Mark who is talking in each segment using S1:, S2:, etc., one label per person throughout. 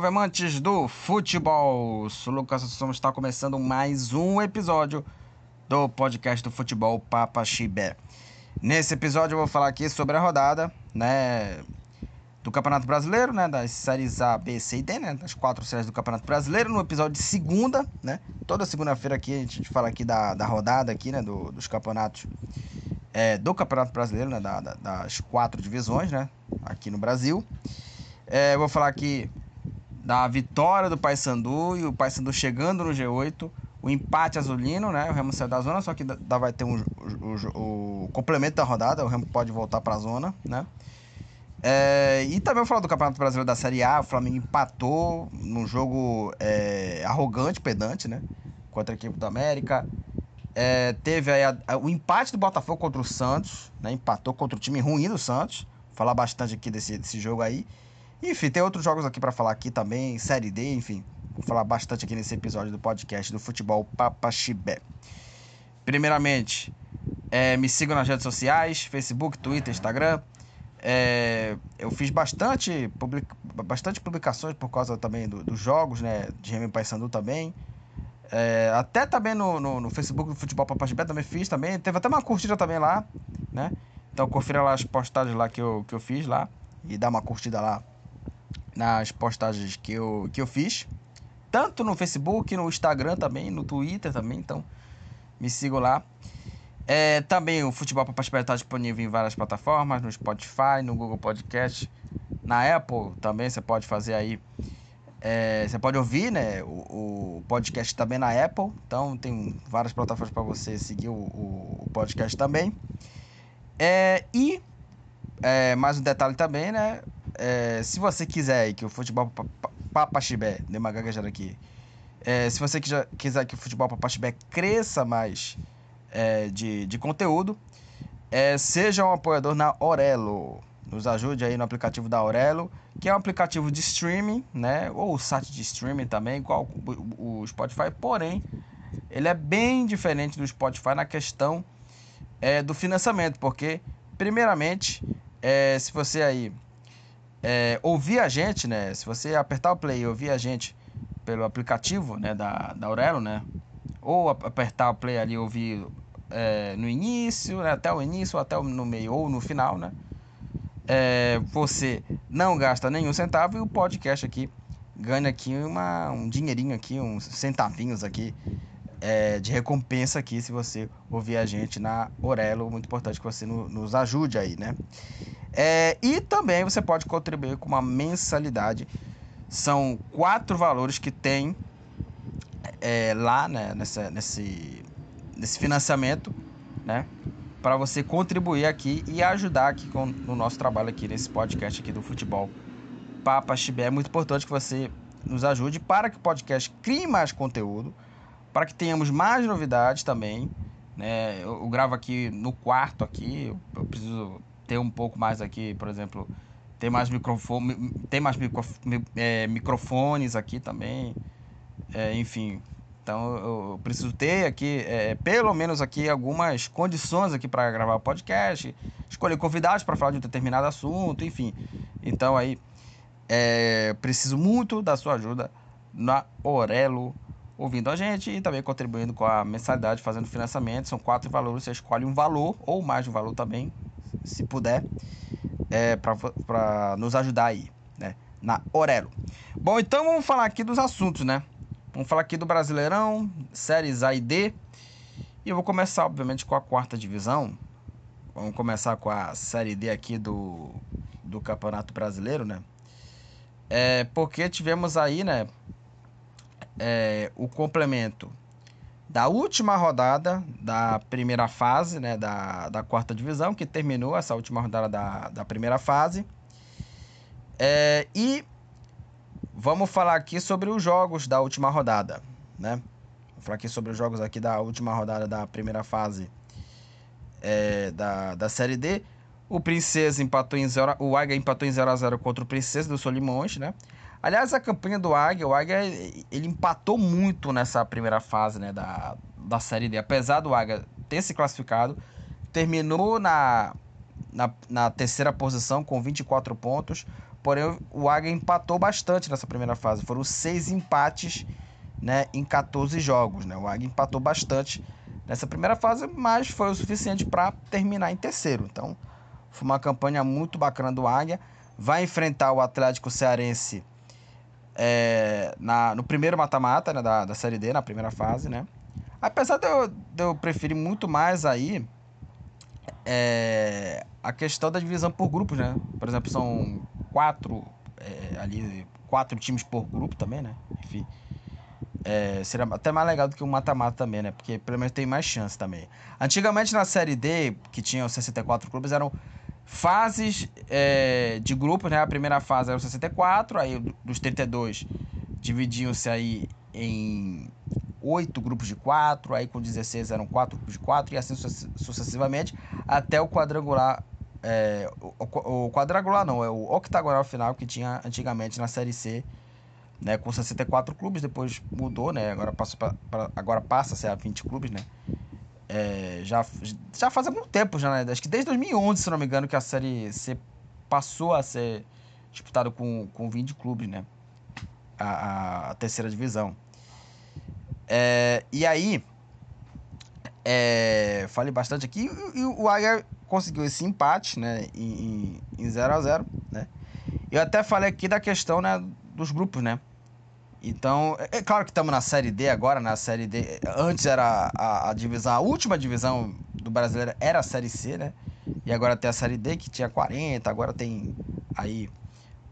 S1: salve, amantes do futebol! Sou Lucas Somos está começando mais um episódio do podcast do futebol Papa Chibé. Nesse episódio eu vou falar aqui sobre a rodada, né, do Campeonato Brasileiro, né, das séries A, B, C e D, né, das quatro séries do Campeonato Brasileiro, no episódio de segunda, né, toda segunda-feira aqui a gente fala aqui da, da rodada aqui, né, do, dos campeonatos é, do Campeonato Brasileiro, né, da, da, das quatro divisões, né, aqui no Brasil. É, vou falar aqui da vitória do Paysandu e o Paysandu chegando no G8, o empate azulino, né? O Remo saiu da zona, só que dá, vai ter um, o, o, o complemento da rodada, o Remo pode voltar para a zona, né? É, e também vou falar do Campeonato Brasileiro da Série A, o Flamengo empatou num jogo é, arrogante, pedante, né? Contra a equipe do América. É, teve aí a, a, o empate do Botafogo contra o Santos, né? Empatou contra o time ruim do Santos. Vou falar bastante aqui desse, desse jogo aí. Enfim, tem outros jogos aqui para falar aqui também, Série D, enfim. Vou falar bastante aqui nesse episódio do podcast do Futebol Papaxibé. Primeiramente, é, me sigam nas redes sociais, Facebook, Twitter, Instagram. É, eu fiz bastante, public, bastante publicações por causa também do, dos jogos, né? De Remy Paysandu também. É, até também no, no, no, Facebook do Futebol Papaxibé também fiz também. Teve até uma curtida também lá, né? Então confira lá as postagens lá que eu, que eu fiz lá. E dá uma curtida lá nas postagens que eu, que eu fiz. Tanto no Facebook, no Instagram também, no Twitter também. Então, me sigam lá. É, também o Futebol para Participar está disponível em várias plataformas, no Spotify, no Google Podcast, na Apple também você pode fazer aí. É, você pode ouvir né, o, o, podcast também na Apple. Então tem várias plataformas para você seguir o, o, podcast também. É, e é, mais um detalhe também, né? É, se você quiser que o futebol papaxibé, dê uma gaguejada aqui, é, se você quiser, que o futebol papaxibé cresça mais é, de, de conteúdo, é, seja um apoiador na Orelo. Nos ajude aí no aplicativo da Aurelo, que é um aplicativo de streaming, né? Ou site de streaming também, igual o Spotify, porém, ele é bem diferente do Spotify na questão é, do financiamento, porque, primeiramente, é, se você aí é, ouvir a gente, né? Se você apertar o play e ouvir a gente pelo aplicativo né, da, da Aurelo, né? Ou apertar o play ali e ouvir é, no início, né, até o início, até no meio ou no final, né? É, você não gasta nenhum centavo e o podcast aqui ganha aqui uma, um dinheirinho aqui, uns centavinhos aqui é, de recompensa aqui se você ouvir a gente na Orelo. Muito importante que você no, nos ajude aí, né? É, e também você pode contribuir com uma mensalidade. São quatro valores que tem é, lá né, nessa, nesse, nesse financiamento, né? Para você contribuir aqui e ajudar aqui com, no nosso trabalho aqui nesse podcast aqui do futebol Papa Chibé. É muito importante que você nos ajude para que o podcast crie mais conteúdo, para que tenhamos mais novidades também. Né? Eu, eu gravo aqui no quarto aqui, eu, eu preciso ter um pouco mais aqui, por exemplo, ter mais microfone, ter mais micro, é, microfones aqui também, é, enfim. Então eu preciso ter aqui, é, pelo menos aqui, algumas condições aqui para gravar podcast, escolher convidados para falar de um determinado assunto, enfim. Então aí é, preciso muito da sua ajuda na Orelo, ouvindo a gente e também contribuindo com a mensalidade, fazendo financiamento. São quatro valores, você escolhe um valor ou mais de um valor também, se puder, é, para nos ajudar aí, né? Na Orelo. Bom, então vamos falar aqui dos assuntos, né? Vamos falar aqui do Brasileirão, séries A e D. E eu vou começar, obviamente, com a quarta divisão. Vamos começar com a série D aqui do, do Campeonato Brasileiro, né? É, porque tivemos aí, né? É, o complemento da última rodada da primeira fase, né, da, da quarta divisão, que terminou essa última rodada da, da primeira fase. É, e vamos falar aqui sobre os jogos da última rodada, né? Vou falar aqui sobre os jogos aqui da última rodada da primeira fase é, da, da Série D. O Princesa empatou em 0 o Águia empatou em 0 a 0 contra o Princesa do Solimões, né? Aliás, a campanha do Águia, o Águia ele empatou muito nessa primeira fase né, da, da Série D. Apesar do Águia ter se classificado, terminou na, na, na terceira posição com 24 pontos. Porém, o Águia empatou bastante nessa primeira fase. Foram seis empates né, em 14 jogos. Né? O Águia empatou bastante nessa primeira fase, mas foi o suficiente para terminar em terceiro. Então, foi uma campanha muito bacana do Águia. Vai enfrentar o Atlético Cearense é, na, no primeiro mata-mata né, da, da Série D, na primeira fase. Né? Apesar de eu, de eu preferir muito mais aí é, a questão da divisão por grupos, né? Por exemplo, são quatro é, ali, quatro times por grupo também, né? Enfim. É, seria até mais legal do que um mata-mata também, né? Porque pelo menos tem mais chance também. Antigamente na Série D, que tinha os 64 clubes, eram fases é, de grupos, né? A primeira fase era os 64, aí dos 32 dividiam-se aí em oito grupos de quatro, aí com 16 eram quatro grupos de quatro, e assim sucessivamente, até o quadrangular. É, o, o, quadrangular não, é o octagonal final que tinha antigamente na Série C, né, com 64 clubes, depois mudou, né, agora passa, pra, pra, agora passa a ser a 20 clubes, né. É, já, já faz algum tempo, já, né, acho que desde 2011, se não me engano, que a Série C passou a ser disputada com, com 20 clubes, né, a, a, a terceira divisão. É, e aí, é, falei bastante aqui, e, o Águia conseguiu esse empate, né, em 0 a 0 né. Eu até falei aqui da questão, né, dos grupos, né. Então, é, é claro que estamos na Série D agora, na Série D. Antes era a, a, divisão, a última divisão do brasileiro era a Série C, né? E agora tem a Série D que tinha 40, agora tem aí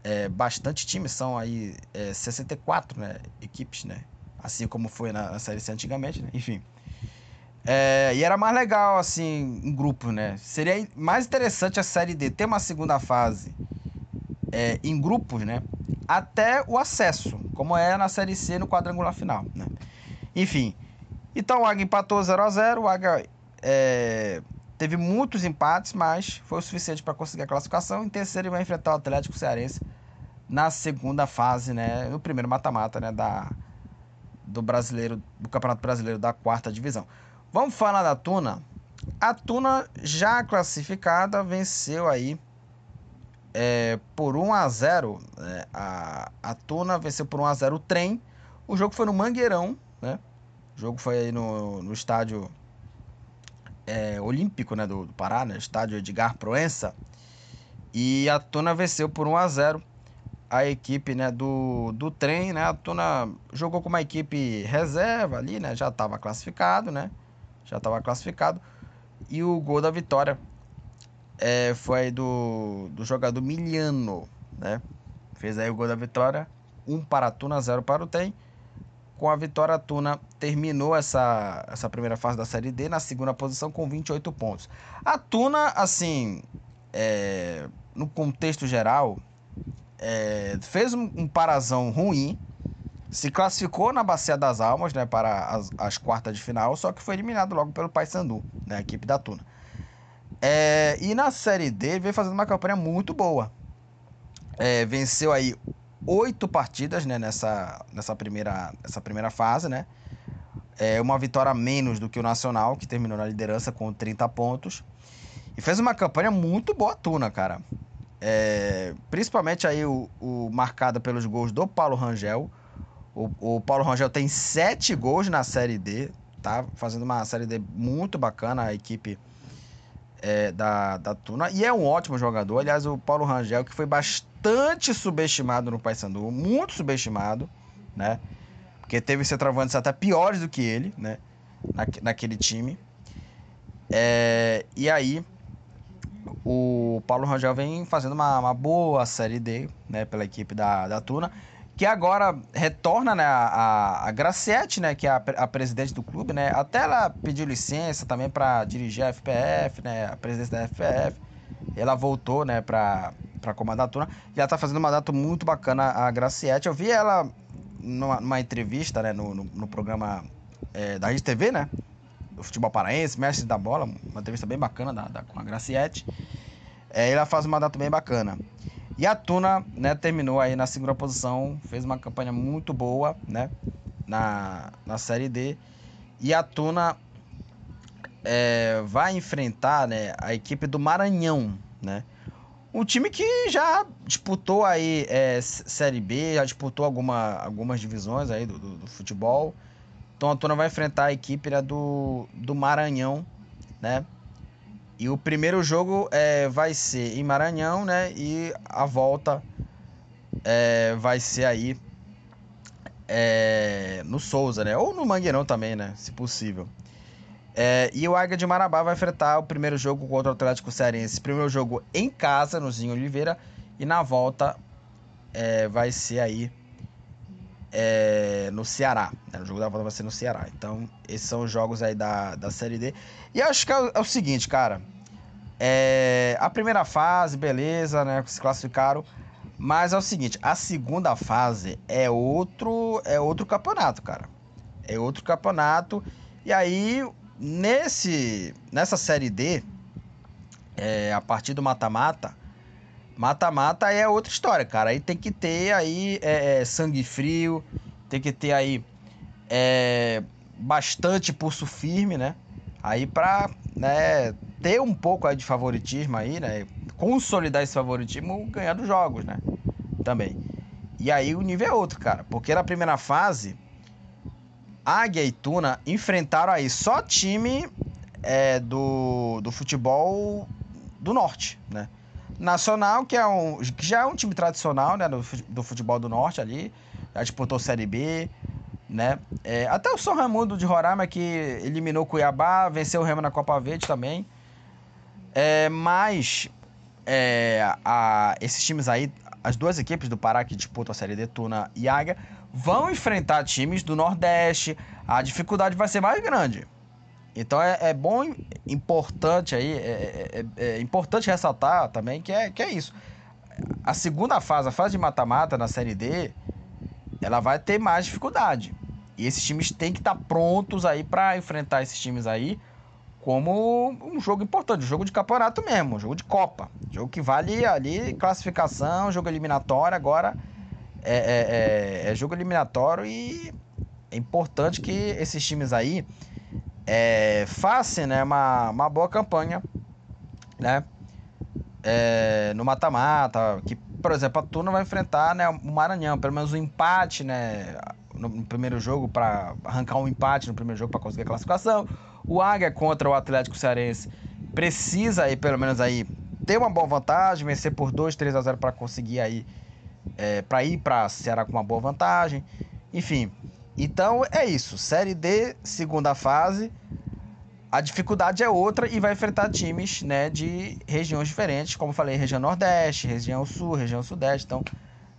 S1: é, bastante times, são aí é, 64 né, equipes, né? assim como foi na, na Série C antigamente, né? Enfim. É, e era mais legal, assim, em grupo, né? Seria mais interessante a Série D ter uma segunda fase é, em grupos, né? Até o acesso, como é na Série C no quadrangular final, né? Enfim. Então o Águia empatou 0 a 0 O Águia é, teve muitos empates, mas foi o suficiente para conseguir a classificação. Em terceiro, ele vai enfrentar o Atlético Cearense na segunda fase, né? No primeiro mata-mata, né? Da do brasileiro, do Campeonato Brasileiro da quarta divisão. Vamos falar da Tuna. A Tuna já classificada venceu aí é, por 1 a 0 né? a, a Tuna venceu por 1 a 0 o trem. O jogo foi no Mangueirão, né? O jogo foi aí no, no estádio é, olímpico né, do, do Pará, né? Estádio Edgar Proença. E a Tuna venceu por 1 a 0 a equipe né, do, do trem, né? A Tuna jogou com uma equipe reserva ali, né? Já estava classificado, né? Já estava classificado. E o gol da vitória é, foi do, do jogador Miliano, né? Fez aí o gol da vitória. 1 um para a Tuna, 0 para o Trem. Com a vitória, a Tuna terminou essa, essa primeira fase da Série D na segunda posição com 28 pontos. A Tuna, assim, é, no contexto geral, é, fez um, um, parazão ruim, se classificou na Bacia das Almas, né, para as, as quartas de final, só que foi eliminado logo pelo Paysandu, né, a equipe da Tuna. É, e na Série D veio fazendo uma campanha muito boa. É, venceu aí oito partidas né, nessa, nessa, primeira, nessa primeira fase, né? É uma vitória menos do que o Nacional, que terminou na liderança com 30 pontos. E fez uma campanha muito boa Tuna, cara. É, principalmente aí o, o marcada pelos gols do Paulo Rangel. O, o, Paulo Rangel tem sete gols na Série D, tá? Fazendo uma Série D muito bacana, a equipe é, da, da Tuna. E é um ótimo jogador. Aliás, o Paulo Rangel, que foi bastante subestimado no Paysandu, muito subestimado, né? Porque teve centroavantes até piores do que ele, né? Na, naquele time. É, e aí, o Paulo Rangel vem fazendo uma, uma, boa Série D né, pela equipe da, da Tuna, que agora retorna né, a, a Graciete, né, que é a, a presidente do clube, né, até ela pediu licença também para dirigir a FPF, né, a presidência da FPF. Ela voltou né, para comandar a Tuna e ela está fazendo um mandato muito bacana a Graciete. Eu vi ela numa, numa entrevista né, no, no, no programa é, da Rede TV, né? do futebol paraense, mestre da bola, uma entrevista bem bacana da, da com a Graciete. É, ela faz uma data bem bacana. E a Tuna, né, terminou aí na segunda posição, fez uma campanha muito boa, né, na, na Série D. E a Tuna é, vai enfrentar, né, a equipe do Maranhão, né. Um time que já disputou aí é, Série B, já disputou alguma, algumas divisões aí do, do, do futebol. Então a Tuna vai enfrentar a equipe né, do, do Maranhão, né? E o primeiro jogo é, vai ser em Maranhão, né? E a volta é, vai ser aí é, no Souza, né? Ou no Mangueirão também, né? Se possível. É, e o Águia de Marabá vai enfrentar o primeiro jogo contra o Atlético Cearense. Primeiro jogo em casa, no Zinho Oliveira. E na volta é, vai ser aí é, no Ceará. Né? O jogo da volta vai ser no Ceará. Então, esses são os jogos aí da, da Série D. E acho que é o, é o seguinte, cara. É, a primeira fase, beleza, né? Se classificaram. Mas é o seguinte, a segunda fase é outro, é outro campeonato, cara. É outro campeonato. E aí, nesse, nessa série D, é, a partir do mata-mata, Mata-mata é outra história, cara. Aí tem que ter aí é, é, sangue frio, tem que ter aí é, bastante pulso firme, né? Aí pra né, ter um pouco aí de favoritismo aí, né? Consolidar esse favoritismo ganhando jogos, né? Também. E aí o nível é outro, cara. Porque na primeira fase, Águia e Tuna enfrentaram aí só time é, do, do futebol do norte, né? Nacional, que, é um, que já é um time tradicional né, do, do futebol do norte ali, já disputou Série B, né? É, até o São Raimundo de Roraima, que eliminou Cuiabá, venceu o Remo na Copa Verde também. É, mas é, a, esses times aí, as duas equipes do Pará que disputam a Série D, Tuna e Águia, vão enfrentar times do Nordeste. A dificuldade vai ser mais grande. Então é, é bom, importante aí, é, é, é, importante ressaltar também que é, que é isso. A segunda fase, a fase de mata-mata na Série D, ela vai ter mais dificuldade. E esses times têm que estar prontos aí para enfrentar esses times aí como um jogo importante, um jogo de campeonato mesmo, um jogo de Copa. Jogo que vale ali classificação, jogo eliminatório, agora é, é, é, é jogo eliminatório e é importante que esses times aí é, faça né, uma, uma boa campanha né, é, no mata-mata. Que, por exemplo, a Tuna vai enfrentar né, o Maranhão, pelo menos um empate né, no, primeiro jogo, para arrancar um empate no primeiro jogo para conseguir a classificação. O Águia contra o Atlético Cearense precisa aí, pelo menos aí, ter uma boa vantagem, vencer por 2, 3 a 0 para conseguir aí, é, para ir para Ceará com uma boa vantagem. Enfim, então é isso. Série D, segunda fase. A dificuldade é outra e vai enfrentar times né, de regiões diferentes, como falei, região Nordeste, região Sul, região Sudeste. Então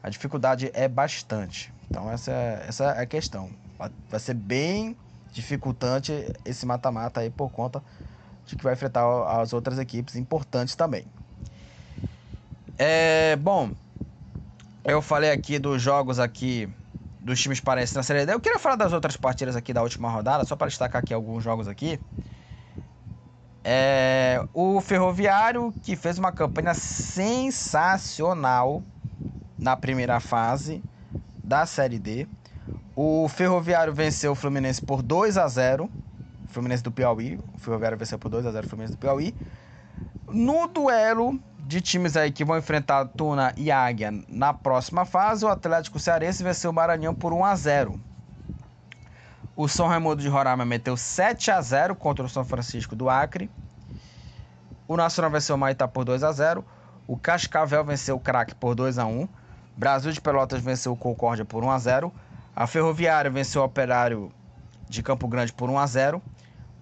S1: a dificuldade é bastante. Então essa, essa é a questão. Vai ser bem dificultante esse mata-mata aí por conta de que vai enfrentar as outras equipes importantes também. É, bom, eu falei aqui dos jogos aqui dos times paraenses na Série D. Eu queria falar das outras partidas aqui da última rodada, só para destacar aqui alguns jogos aqui. É, o Ferroviário, que fez uma campanha sensacional na primeira fase da Série D. O Ferroviário venceu o Fluminense por 2 a 0 Fluminense do Piauí. O Ferroviário venceu por 2 a 0 o Fluminense do Piauí. No duelo de times aí que vão enfrentar Tuna e Águia na próxima fase, o Atlético Cearense venceu o Maranhão por 1 a 0. O São Raimundo de Roraima meteu 7 a 0 contra o São Francisco do Acre. O Nacional venceu o Maitá por 2 a 0. O Cascavel venceu o Craque por 2 a 1. Brasil de Pelotas venceu o Concórdia por 1 a 0. A Ferroviária venceu o Operário de Campo Grande por 1 a 0.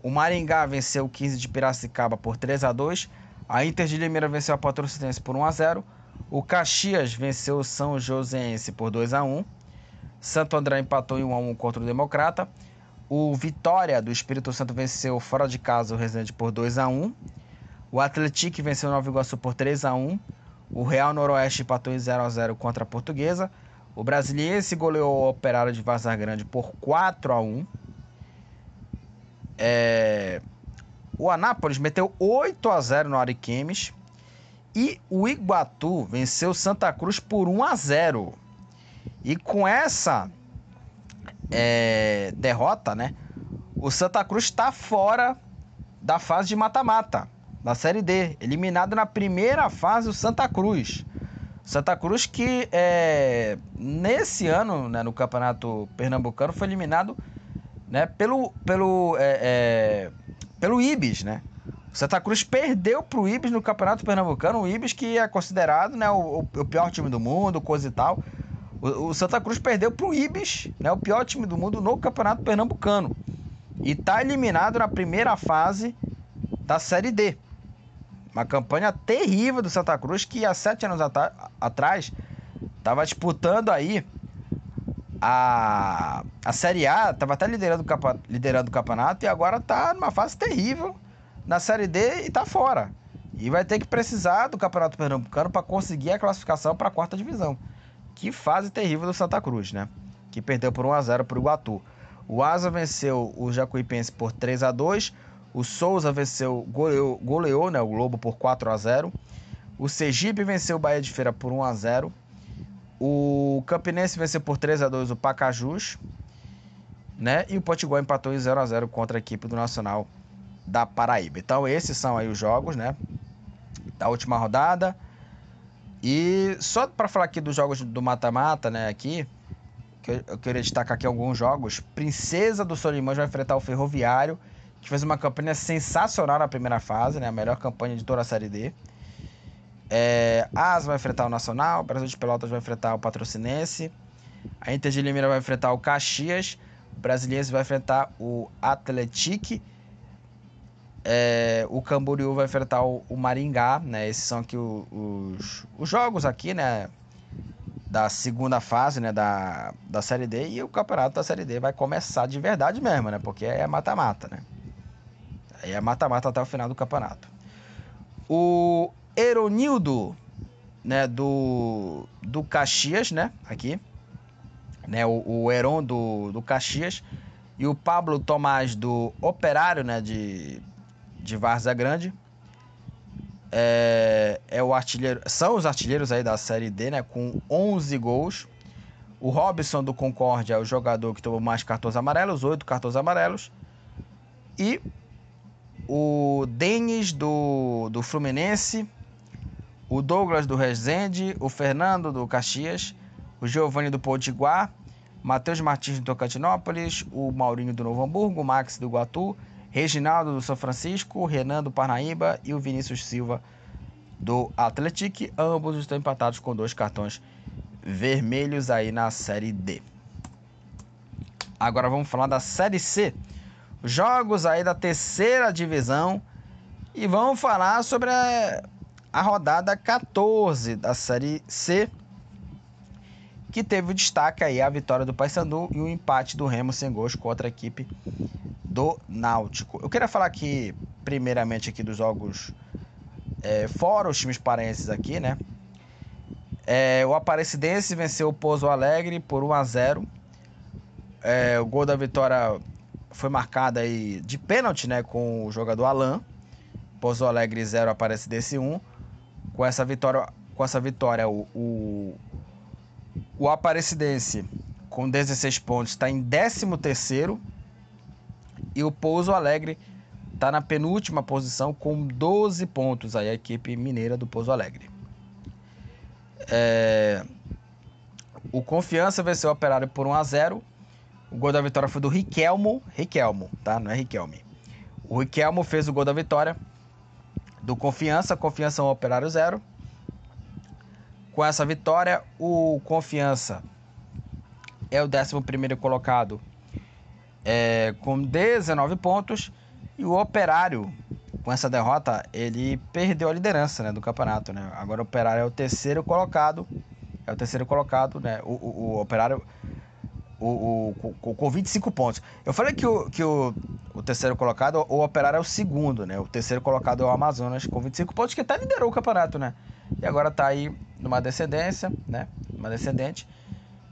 S1: O Maringá venceu o 15 de Piracicaba por 3 a 2. A Inter de Limeira venceu a Patrocinense por 1 a 0. O Caxias venceu o São Joséense por 2 a 1. Santo André empatou em 1 a 1 contra o Democrata. O Vitória do Espírito Santo venceu fora de casa o Resende por 2 a 1. O Atlético venceu o Nova Iguaçu por 3 a 1. O Real Noroeste empatou em 0 a 0 contra a Portuguesa. O Brasiliense goleou o Operário de Vazar Grande por 4 a 1. É... O Anápolis meteu 8 a 0 no Ariquemes. E o Iguatu venceu Santa Cruz por 1 a 0. E com essa é, derrota, né? O Santa Cruz está fora da fase de mata-mata. da Série D. Eliminado na primeira fase o Santa Cruz. Santa Cruz que é, nesse ano, né, no Campeonato Pernambucano, foi eliminado né, pelo, pelo, é, é, pelo Ibis, né? O Santa Cruz perdeu para o Ibis no Campeonato Pernambucano, o Ibis que é considerado né, o, o pior time do mundo, coisa e tal. O, o Santa Cruz perdeu para o Ibis, né, o pior time do mundo no Campeonato Pernambucano. E está eliminado na primeira fase da Série D. Uma campanha terrível do Santa Cruz que há sete anos at atrás estava disputando aí a, a Série A, estava até liderando o, liderando o campeonato e agora está numa fase terrível na Série D e está fora. E vai ter que precisar do Campeonato Pernambucano para conseguir a classificação para a quarta divisão. Que fase terrível do Santa Cruz, né? Que perdeu por 1 a 0 para o Iguatu. O Asa venceu o Jacuipense por 3 a 2 o Souza venceu, goleou, goleou né, o Globo por 4 a 0 O Sergipe venceu o Bahia de Feira por 1 a 0 O Campinense venceu por 3 a 2 o Pacajus. Né? E o Potiguar empatou em 0 a 0 contra a equipe do Nacional da Paraíba. Então esses são aí os jogos, né? Da última rodada. E só para falar aqui dos jogos do mata-mata, né, aqui, que eu queria destacar aqui alguns jogos. Princesa do Solimões vai enfrentar o Ferroviário, que fez uma campanha sensacional na primeira fase, né, a melhor campanha de toda a Série D. É, Asa vai enfrentar o Nacional, Brasil de Pelotas vai enfrentar o Patrocinense, a Inter de Limeira vai enfrentar o Caxias, o Brasiliense vai enfrentar o Atletique é, o Camboriú vai enfrentar o, o, Maringá, né? Esses são aqui os, os jogos aqui, né? Da segunda fase, né? Da, da Série D. E o campeonato da Série D vai começar de verdade mesmo, né? Porque é mata-mata, né? Aí é mata-mata até o final do campeonato. O Eronildo, né? Do, do Caxias, né? Aqui. Né, o, o Heron do, do Caxias e o Pablo Tomás do Operário, né, de de Várzea Grande. É, é o artilheiro, são os artilheiros aí da Série D, né, com 11 gols. O Robson do Concórdia é o jogador que tomou mais cartões amarelos, 8 cartões amarelos. E o Denis do, do Fluminense, o Douglas do Resende, o Fernando do Caxias, o Giovanni do Potiguar, Matheus Martins do Tocantinópolis, o Maurinho do Novo Hamburgo, o Max do Guatu, Reginaldo do São Francisco, Renan do Parnaíba e o Vinícius Silva do Atlético. Ambos estão empatados com dois cartões vermelhos aí na Série D. Agora vamos falar da Série C. Jogos aí da terceira divisão. E vamos falar sobre a, a rodada 14 da Série C. Que teve o destaque aí a vitória do Paysandu e o empate do Remo sem gols contra a equipe do Náutico. Eu queria falar aqui, primeiramente, aqui dos jogos é, fora os times paraenses aqui, né? É, o Aparecidense venceu o Pouso Alegre por 1 a 0 é, O gol da vitória foi marcado aí de pênalti, né? Com o jogador Alain. Pouso Alegre 0, Aparecidense 1. Com essa vitória, com essa vitória o, o, o Aparecidense com 16 pontos está em 13 terceiro e o Pouso Alegre está na penúltima posição com 12 pontos. Aí a equipe mineira do Pouso Alegre. É... O Confiança venceu o Operário por 1 a 0 O gol da vitória foi do Riquelmo. Riquelmo, tá? Não é Riquelme. O Riquelmo fez o gol da vitória do Confiança. Confiança 1, Operário 0. Com essa vitória, o Confiança é o 11 colocado é, com 19 pontos. E o Operário, com essa derrota, ele perdeu a liderança né, do campeonato. Né? Agora o Operário é o terceiro colocado. É o terceiro colocado, né? O, o, o Operário o, o, com 25 pontos. Eu falei que, o, que o, o terceiro colocado, o Operário é o segundo, né? O terceiro colocado é o Amazonas com 25 pontos, que até liderou o campeonato, né? E agora tá aí numa descendência, né? Uma descendente.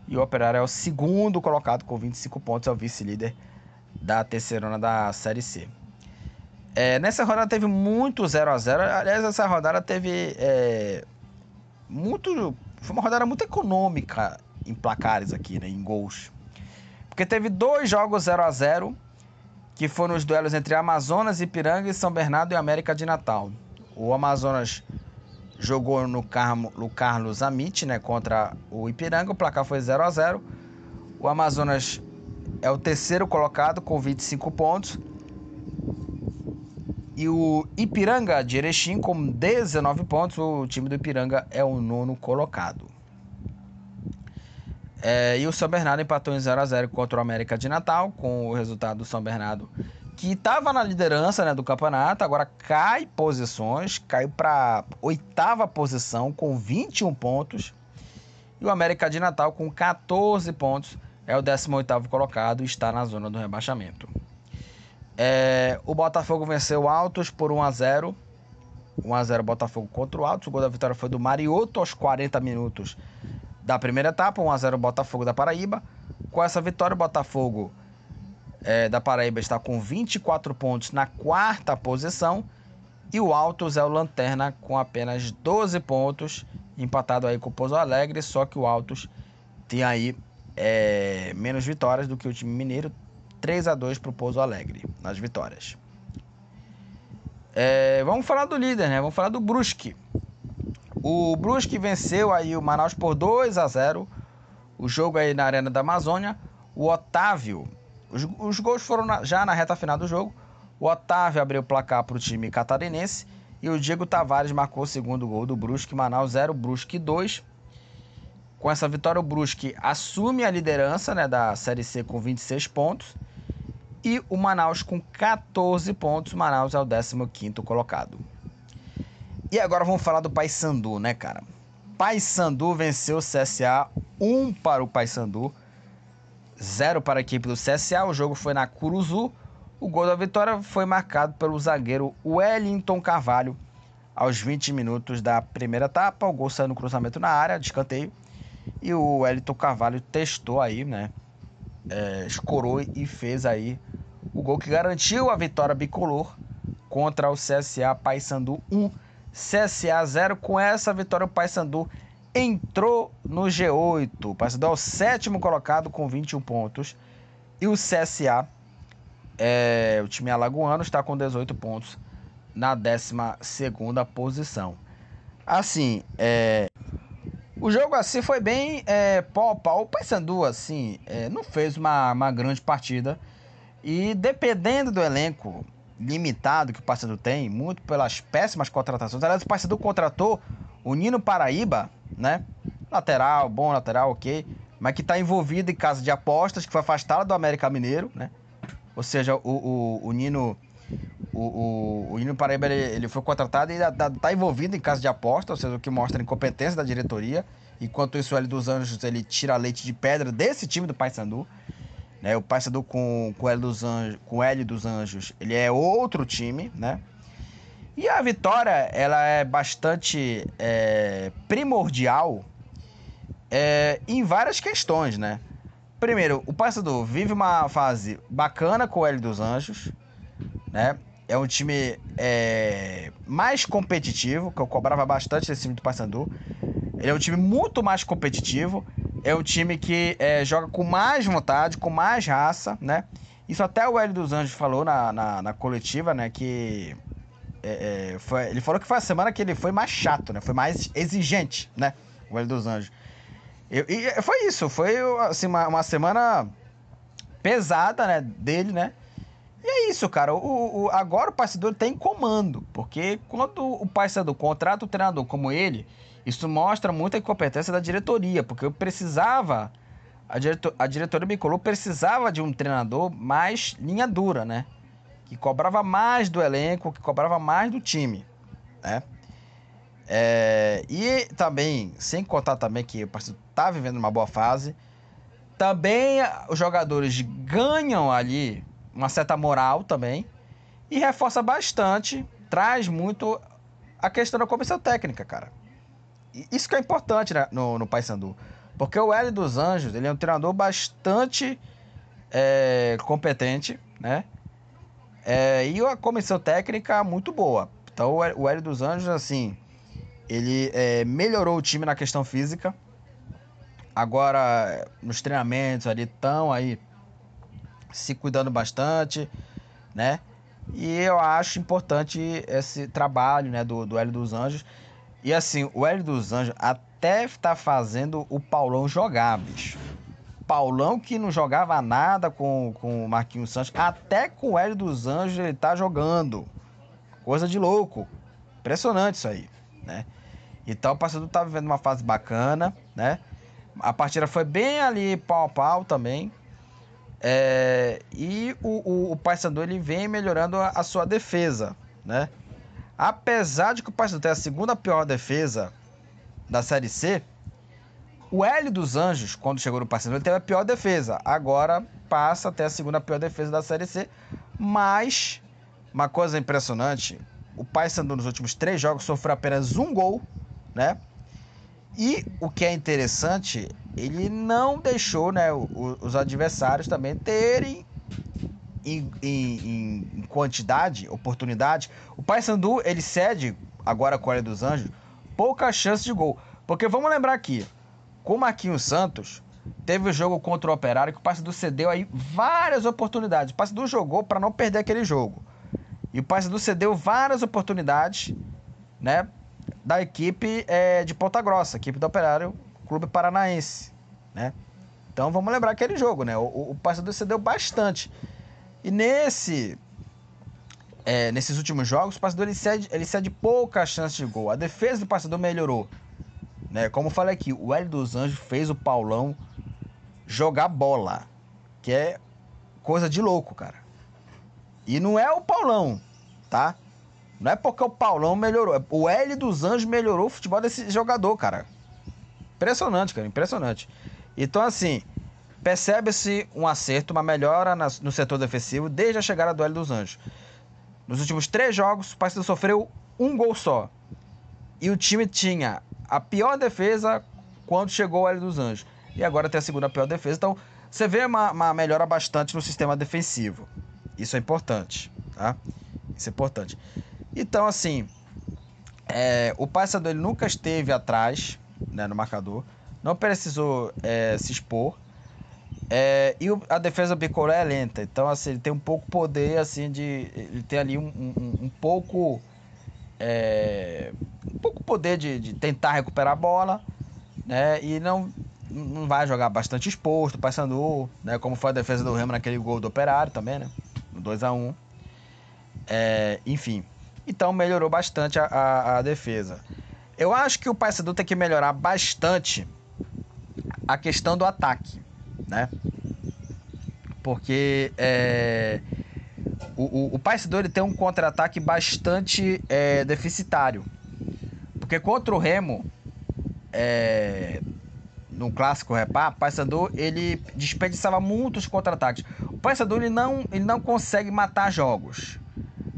S1: E o Operário é o segundo colocado com 25 pontos, é o vice-líder da terceirona da Série C. É, nessa rodada teve muito 0 a 0 Aliás, essa rodada teve é, muito. Foi uma rodada muito econômica em placares aqui, né? Em gols. Porque teve dois jogos 0 a 0 que foram os duelos entre Amazonas, Ipiranga e São Bernardo e América de Natal. O Amazonas jogou no, Carmo, no Carlos Amit, né, contra o Ipiranga, o placar foi 0 a 0. O Amazonas é o terceiro colocado com 25 pontos. E o Ipiranga de Erechim com 19 pontos. O time do Ipiranga é o nono colocado. É, e o São Bernardo empatou em 0 a 0 contra o América de Natal, com o resultado do São Bernardo, que estava na liderança né, do campeonato, agora cai posições, caiu para oitava posição com 21 pontos. E o América de Natal com 14 pontos é o 18º colocado e está na zona do rebaixamento. É, o Botafogo venceu o Altos por 1 a 0 1 a 0 Botafogo contra o Altos. O gol da vitória foi do Mariotto aos 40 minutos da primeira etapa, 1 a 0 Botafogo da Paraíba. Com essa vitória, o Botafogo é, da Paraíba está com 24 pontos na quarta posição. E o Altos é o lanterna com apenas 12 pontos, empatado aí com o Pouso Alegre. Só que o Altos tem aí é, menos vitórias do que o time mineiro. 3 a 2 para o Pouso Alegre nas vitórias. É, vamos falar do líder, né? Vamos falar do Brusque. O Brusque venceu aí o Manaus por 2 a 0. O jogo aí na Arena da Amazônia. O Otávio, os, os gols foram na, já na reta final do jogo. O Otávio abriu o placar para o time catarinense e o Diego Tavares marcou o segundo gol do Brusque. Manaus 0, Brusque 2. Com essa vitória, o Brusque assume a liderança né, da Série C com 26 pontos. E o Manaus com 14 pontos. Manaus é o 15 colocado. E agora vamos falar do Paysandu, né, cara? Paysandu venceu o CSA 1 para o Paysandu, 0 para a equipe do CSA. O jogo foi na Curuzu. O gol da vitória foi marcado pelo zagueiro Wellington Carvalho aos 20 minutos da primeira etapa. O gol saiu no cruzamento na área, de escanteio. E o Wellington Carvalho testou aí, né? É, escorou e fez aí o gol que garantiu a vitória bicolor contra o CSA Paysandu 1 CSA 0. Com essa vitória, o Paysandu entrou no G8. O Paysandu é o sétimo colocado com 21 pontos. E o CSA, é, o time alagoano, está com 18 pontos na 12 posição. Assim, é, o jogo assim foi bem é, pau a pau. O Paysandu, assim, é, não fez uma, uma grande partida. E dependendo do elenco, limitado que o Paysandu tem, muito pelas péssimas contratações. Aliás, o Paysandu contratou o Nino Paraíba, né? Lateral, bom lateral, ok. Mas que está envolvido em caso de apostas, que foi afastado do América Mineiro, né? Ou seja, o, o, o Nino. O, o, o Nino Paraíba ele, ele foi contratado e está tá envolvido em caso de aposta, ou seja, o que mostra a incompetência da diretoria. Enquanto isso, o L dos Anjos ele tira leite de pedra desse time do Paysandu. Né? O Paysandu com, com, o L dos Anjos, com L dos Anjos, ele é outro time, né? E a vitória, ela é bastante é, primordial é, em várias questões, né? Primeiro, o Paysandu vive uma fase bacana com o L dos Anjos, né? É um time é, mais competitivo, que eu cobrava bastante desse time do Paysandu. Ele é um time muito mais competitivo é um time que é, joga com mais vontade, com mais raça, né? Isso até o Hélio dos Anjos falou na, na, na coletiva, né? Que é, é, foi, ele falou que foi a semana que ele foi mais chato, né? Foi mais exigente, né? O Hélio dos Anjos. Eu, e foi isso, foi assim, uma, uma semana pesada, né? Dele, né? E é isso, cara. O, o, agora o Paysandu tem comando, porque quando o Paysandu contrata o treinador como ele, isso mostra muita incompetência da diretoria, porque eu precisava, a, diretor, a diretoria bicolor precisava de um treinador mais linha dura, né? Que cobrava mais do elenco, que cobrava mais do time, né? É, e também, sem contar também que o Paysandu tá vivendo uma boa fase, também os jogadores ganham ali uma certa moral também e reforça bastante, traz muito a questão da comissão técnica, cara. Isso que é importante né, no, no Paysandu. Porque o Hélio dos Anjos, ele é um treinador bastante é, competente, né? É, e a comissão técnica muito boa. Então o Hélio dos Anjos, assim, ele é, melhorou o time na questão física. Agora, nos treinamentos ali, estão aí se cuidando bastante. né? E eu acho importante esse trabalho, né, do, do Hélio dos Anjos. E assim, o Hélio dos Anjos até está fazendo o Paulão jogar, bicho. Paulão que não jogava nada com, com o Marquinhos Santos, até com o Hélio dos Anjos ele tá jogando. Coisa de louco. Impressionante isso aí, né? Então o Paysandu tá vivendo uma fase bacana, né? A partida foi bem ali pau a pau também. É, e o, o, o Paysandu ele vem melhorando a, a, sua defesa, né? Apesar de que o Paysandu tem a segunda pior defesa da Série C, o Hélio dos Anjos, quando chegou no Paysandu, ele teve a pior defesa. Agora passa até a segunda pior defesa da Série C. Mas, uma coisa impressionante, o Paysandu nos últimos três jogos sofreu apenas um gol, né? E o que é interessante, ele não deixou né, os adversários também terem em, em, em quantidade, oportunidade. O Paysandu, ele cede, agora o Hélio dos Anjos, pouca chance de gol. Porque vamos lembrar aqui, com o Marquinhos Santos, teve o jogo contra o Operário que o Paysandu cedeu aí várias oportunidades. O Paysandu jogou para não perder aquele jogo. E o Paysandu cedeu várias oportunidades, né, da equipe é, de Ponta Grossa, equipe do Operário Clube Paranaense, né? Então vamos lembrar aquele jogo, né? O, o Paysandu cedeu bastante. E nesse é, nesses últimos jogos, o Paysandu ele cede, ele cede pouca chance de gol. A defesa do Paysandu melhorou. Né? Como eu falei aqui, o Hélio dos Anjos fez o Paulão jogar bola. Que é coisa de louco, cara. E não é o Paulão, tá? Não é porque o Paulão melhorou. O Hélio dos Anjos melhorou o futebol desse jogador, cara. Impressionante, cara. Impressionante. Então, assim, percebe-se um acerto, uma melhora no setor defensivo desde a chegada do Hélio dos Anjos. Nos últimos três jogos, o Paysandu sofreu um gol só. E o time tinha a pior defesa quando chegou o Hélio dos Anjos. E agora tem a segunda pior defesa. Então, você vê uma, uma melhora bastante no sistema defensivo. Isso é importante, tá? Isso é importante. Então, assim, é, o Paysandu nunca esteve atrás né, no marcador. Não precisou é, se expor. É, e o, a defesa bicolor é lenta. Então, assim, ele tem um pouco poder, assim, de... Ele tem ali um, um, um pouco é, um pouco poder de, de, tentar recuperar a bola, né? E não, não vai jogar bastante exposto, passando, né? Como foi a defesa do Remo naquele gol do Operário também, né? 2 a 1 é, Enfim, então melhorou bastante a, a, a, defesa. Eu acho que o Paysandu tem que melhorar bastante a questão do ataque, né? Porque é, o, o, o Paysandu ele tem um contra-ataque bastante é, deficitário. Porque contra o Remo, é, no clássico Repá, o Paysandu ele desperdiçava muitos contra-ataques. O Paysandu ele não, ele não consegue matar jogos.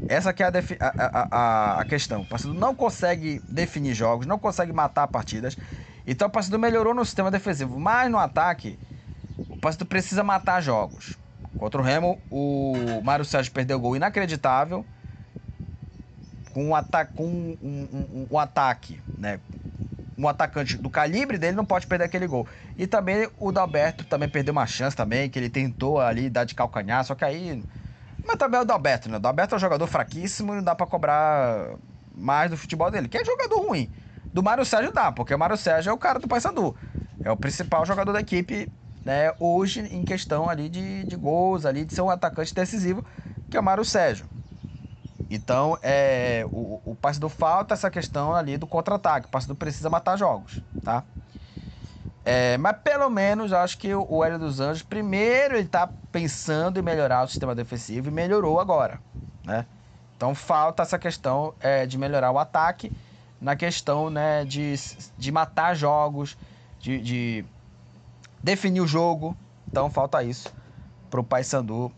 S1: Essa que é a, a, a, a questão. O Paysandu não consegue definir jogos, não consegue matar partidas. Então o Paysandu melhorou no sistema defensivo, mas no ataque o Paysandu precisa matar jogos. Contra o Remo, o Mário Sérgio perdeu gol inacreditável com um, ata com um, um, um, ataque, né? Um atacante do calibre dele não pode perder aquele gol. E também o Dalberto também perdeu uma chance também, que ele tentou ali dar de calcanhar, só que aí. Mas também é o Dalberto, né? O Dalberto é um jogador fraquíssimo e não dá pra cobrar mais do futebol dele, que é jogador ruim. Do Mário Sérgio dá, porque o Mário Sérgio é o cara do Paysandu. É o principal jogador da equipe né, hoje em questão ali de, de gols, ali, de ser um atacante decisivo, que é o Mário Sérgio. Então, é, o, o Paysandu falta essa questão ali do contra-ataque. O Paysandu precisa matar jogos, tá? É, mas pelo menos acho que o, o Hélio dos Anjos, primeiro ele tá pensando em melhorar o sistema defensivo e melhorou agora, né? Então falta essa questão é, de melhorar o ataque na questão né, de, de matar jogos, de, de definir o jogo. Então falta isso pro Paysandu,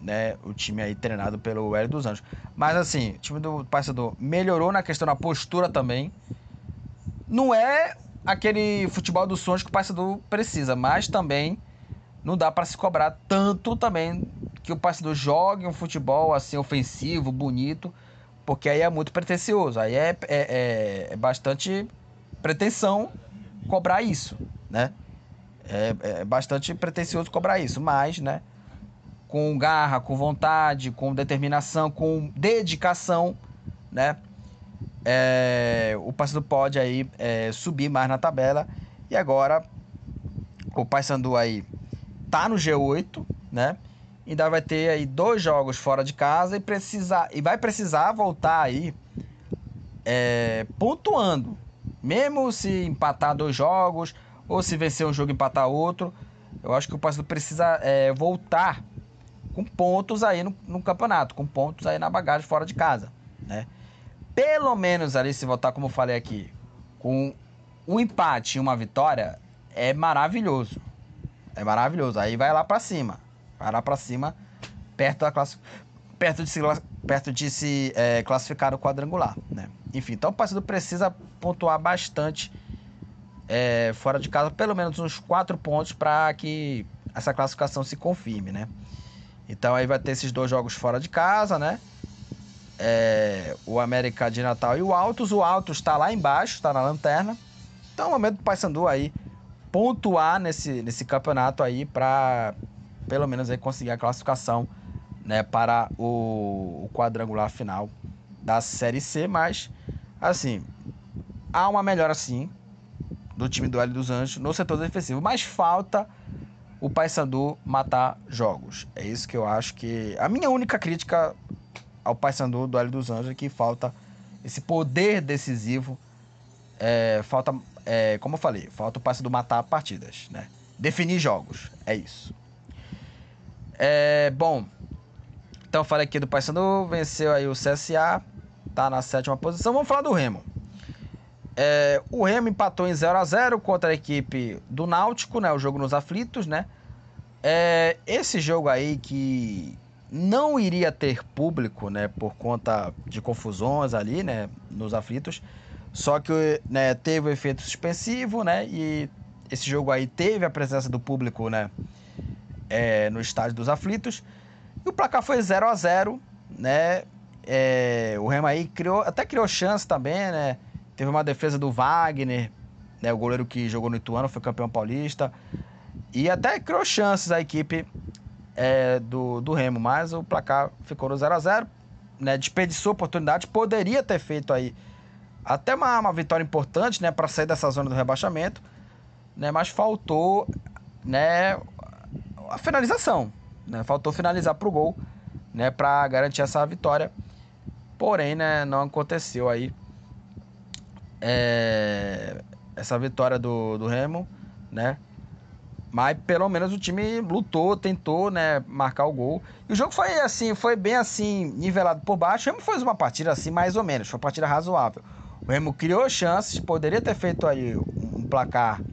S1: né? O time aí treinado pelo Hélio dos Anjos. Mas assim, o time do Paysandu melhorou na questão da postura também. Não é aquele futebol dos sonhos que o Paysandu precisa, mas também não dá para se cobrar tanto também que o Paysandu jogue um futebol assim ofensivo, bonito, porque aí é muito pretencioso. Aí é, é, é, é bastante pretensão cobrar isso, né? É, é bastante pretencioso cobrar isso, mas, né? com garra, com vontade, com determinação, com dedicação, né? É, o Paysandu pode aí é, subir mais na tabela e agora o Paysandu aí tá no G8, né? Ainda vai ter aí dois jogos fora de casa e precisar e vai precisar voltar aí é, pontuando, mesmo se empatar dois jogos ou se vencer um jogo e empatar outro. Eu acho que o Paysandu precisa é, voltar com pontos aí no, no, campeonato, com pontos aí na bagagem fora de casa, né? Pelo menos ali, se voltar como eu falei aqui, com um empate e uma vitória, é maravilhoso. É maravilhoso. Aí vai lá para cima. Vai lá para cima, perto da classe, perto de se, perto de se é, classificar no quadrangular, né? Enfim, então o Paysandu precisa pontuar bastante é, fora de casa, pelo menos uns quatro pontos para que essa classificação se confirme, né? Então aí vai ter esses dois jogos fora de casa, né? É, o América de Natal e o Altos. O Altos está lá embaixo, está na lanterna. Então é o momento do Paysandu aí pontuar nesse, nesse campeonato aí para pelo menos aí conseguir a classificação né, para o, o quadrangular final da Série C. Mas, assim, há uma melhora sim do time do L dos Anjos no setor defensivo, mas falta o Paysandu matar jogos. É isso que eu acho que. A minha única crítica ao Paysandu do L dos Anjos é que falta esse poder decisivo. É, falta, é, como eu falei, falta o Paysandu matar partidas, né? Definir jogos. É isso. É, bom, então falei aqui do Paysandu, venceu aí o CSA, tá na sétima posição. Vamos falar do Remo. É, o Remo empatou em 0 a 0 contra a equipe do Náutico, né? O jogo nos aflitos, né? É, esse jogo aí que não iria ter público, né? Por conta de confusões ali, né? Nos aflitos. Só que né, teve o efeito suspensivo, né? E esse jogo aí teve a presença do público, né? É, no estádio dos aflitos. E o placar foi 0 a 0 né? É, o Remo aí criou, até criou chance também, né? Teve uma defesa do Wagner, né, o goleiro que jogou no Ituano, foi campeão paulista. E até criou chances a equipe é, do, do Remo, mas o placar ficou no 0 a 0 né, Desperdiçou oportunidade, poderia ter feito aí até uma, uma vitória importante né, para sair dessa zona do rebaixamento, né, mas faltou né, a finalização. Né, faltou finalizar para o gol né, para garantir essa vitória. Porém, né, não aconteceu aí é, essa vitória do, do Remo, né? Mas pelo menos o time lutou, tentou, né, marcar o gol. E o jogo foi assim, foi bem assim, nivelado por baixo. O Remo fez uma partida assim, mais ou menos, foi uma partida razoável. O Remo criou chances, poderia ter feito aí um placar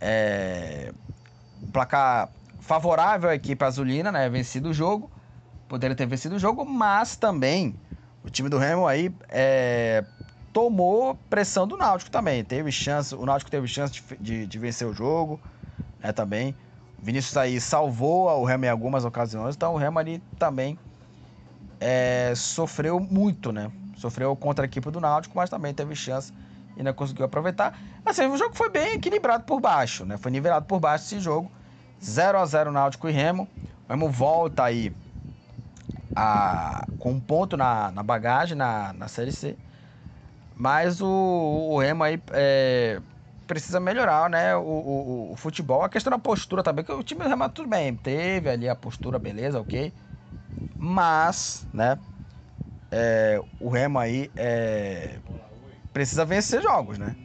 S1: é, um placar favorável à equipe azulina, né, vencido o jogo. Poderia ter vencido o jogo, mas também o time do Remo aí é, tomou pressão do Náutico também. Teve chance, o Náutico teve chance de, de, de vencer o jogo, né, também. O Vinícius aí salvou o Remo em algumas ocasiões, então o Remo ali também é, sofreu muito, né? Sofreu contra a equipe do Náutico, mas também teve chance e não conseguiu aproveitar. Assim, o jogo foi bem equilibrado por baixo, né? Foi nivelado por baixo esse jogo. 0 a 0 Náutico e Remo. O Remo volta aí a, com um ponto na, na bagagem na, na Série C. Mas o, o Remo aí é, precisa melhorar, né? O, o, o, futebol. A questão da postura também, que o time do Remo tudo bem, teve ali a postura, beleza, ok. Mas, né? É, o Remo aí é, precisa vencer jogos, né?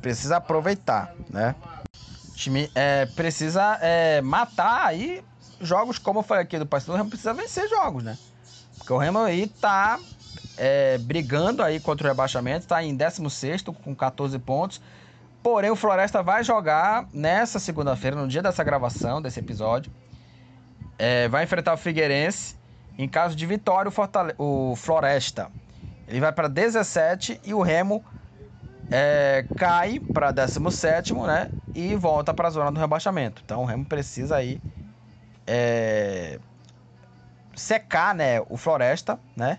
S1: Precisa aproveitar, né? O time é, precisa é, matar aí jogos, como falei aqui do Paysandu, o Remo precisa vencer jogos, né? Porque o Remo aí tá é, brigando aí contra o rebaixamento, está em 16 com 14 pontos. Porém, o Floresta vai jogar nessa segunda-feira, no dia dessa gravação, desse episódio. É, vai enfrentar o Figueirense. Em caso de vitória, o, Fortale o Floresta ele vai para 17 e o Remo é, cai para 17, né? E volta para a zona do rebaixamento. Então o Remo precisa aí é, secar, né? O Floresta, né?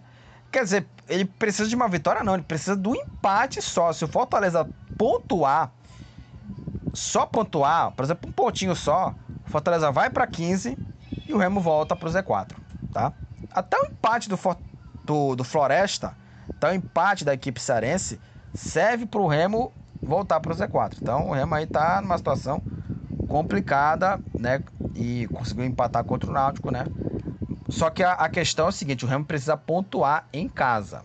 S1: Quer dizer, ele precisa de uma vitória, não. Ele precisa do empate só. Se o Fortaleza pontuar, só pontuar, por exemplo, um pontinho só, o Fortaleza vai para 15 e o Remo volta para o Z4, tá? Até o empate do, do, do Floresta, até o empate da equipe cearense, serve para o Remo voltar para o Z4. Então o Remo aí tá numa situação complicada, né? E conseguiu empatar contra o Náutico, né? Só que a, a questão é o seguinte: o Remo precisa pontuar em casa.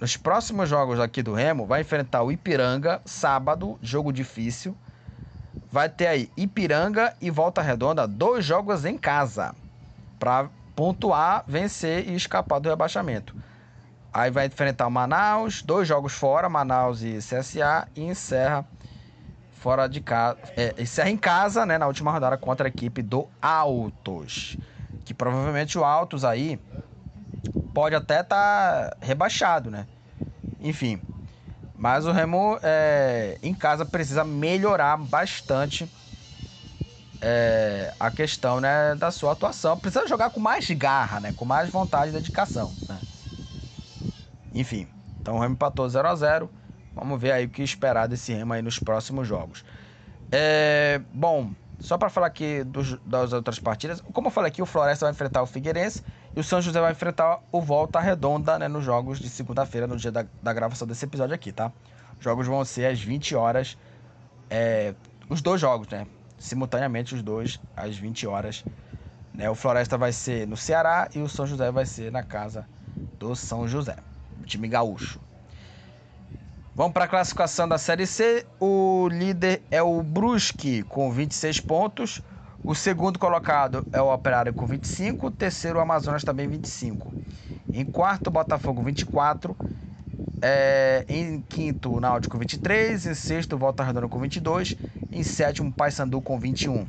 S1: Nos próximos jogos aqui do Remo, vai enfrentar o Ipiranga, sábado, jogo difícil. Vai ter aí Ipiranga e Volta Redonda, dois jogos em casa. Para pontuar, vencer e escapar do rebaixamento. Aí vai enfrentar o Manaus, dois jogos fora, Manaus e CSA, e encerra fora de casa, é, encerra em casa, né, na última rodada contra a equipe do Altos, que provavelmente o Altos aí pode até estar tá rebaixado, né? Enfim, mas o Remo é, em casa precisa melhorar bastante é, a questão né, da sua atuação. Precisa jogar com mais garra, né? Com mais vontade e dedicação. Né? Enfim, então o Remo empatou 0 a 0 Vamos ver aí o que esperar desse Remo aí nos próximos jogos. É, bom, só para falar aqui dos, das outras partidas, como eu falei aqui, o Floresta vai enfrentar o Figueirense e o São José vai enfrentar o Volta Redonda né, nos jogos de segunda-feira, no dia da, da, gravação desse episódio aqui, tá? Os jogos vão ser às 20 horas, é, os dois jogos, né? Simultaneamente os dois às 20 horas. Né? O Floresta vai ser no Ceará e o São José vai ser na casa do São José time gaúcho. Vamos para a classificação da Série C. O líder é o Brusque com 26 pontos. O segundo colocado é o Operário com 25. O terceiro, o Amazonas, também 25. Em quarto, Botafogo, 24. É, em quinto, o Náutico, 23. Em sexto, Volta Redonda com 22. Em sétimo, Paysandu com 21.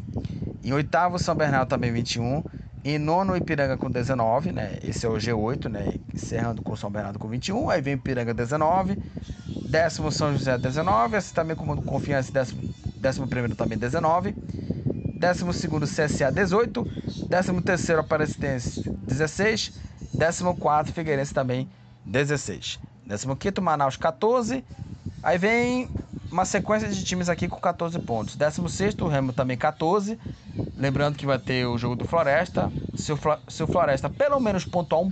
S1: Em oitavo, São Bernardo também 21. Em nono, Ipiranga com 19, né? Esse é o G8, né? Encerrando com São Bernardo com 21. Aí vem Ipiranga 19. Décimo, São José 19. Esse também com confiança. Décimo, décimo primeiro também 19. Décimo segundo, CSA 18. Décimo terceiro, Aparecidense 16. Décimo quarto, Figueirense também 16. Décimo quinto, Manaus 14. Aí vem uma sequência de times aqui com 14 pontos. 16 o Remo também 14. Lembrando que vai ter o jogo do Floresta. Se o, se o Floresta pelo menos pontuar um,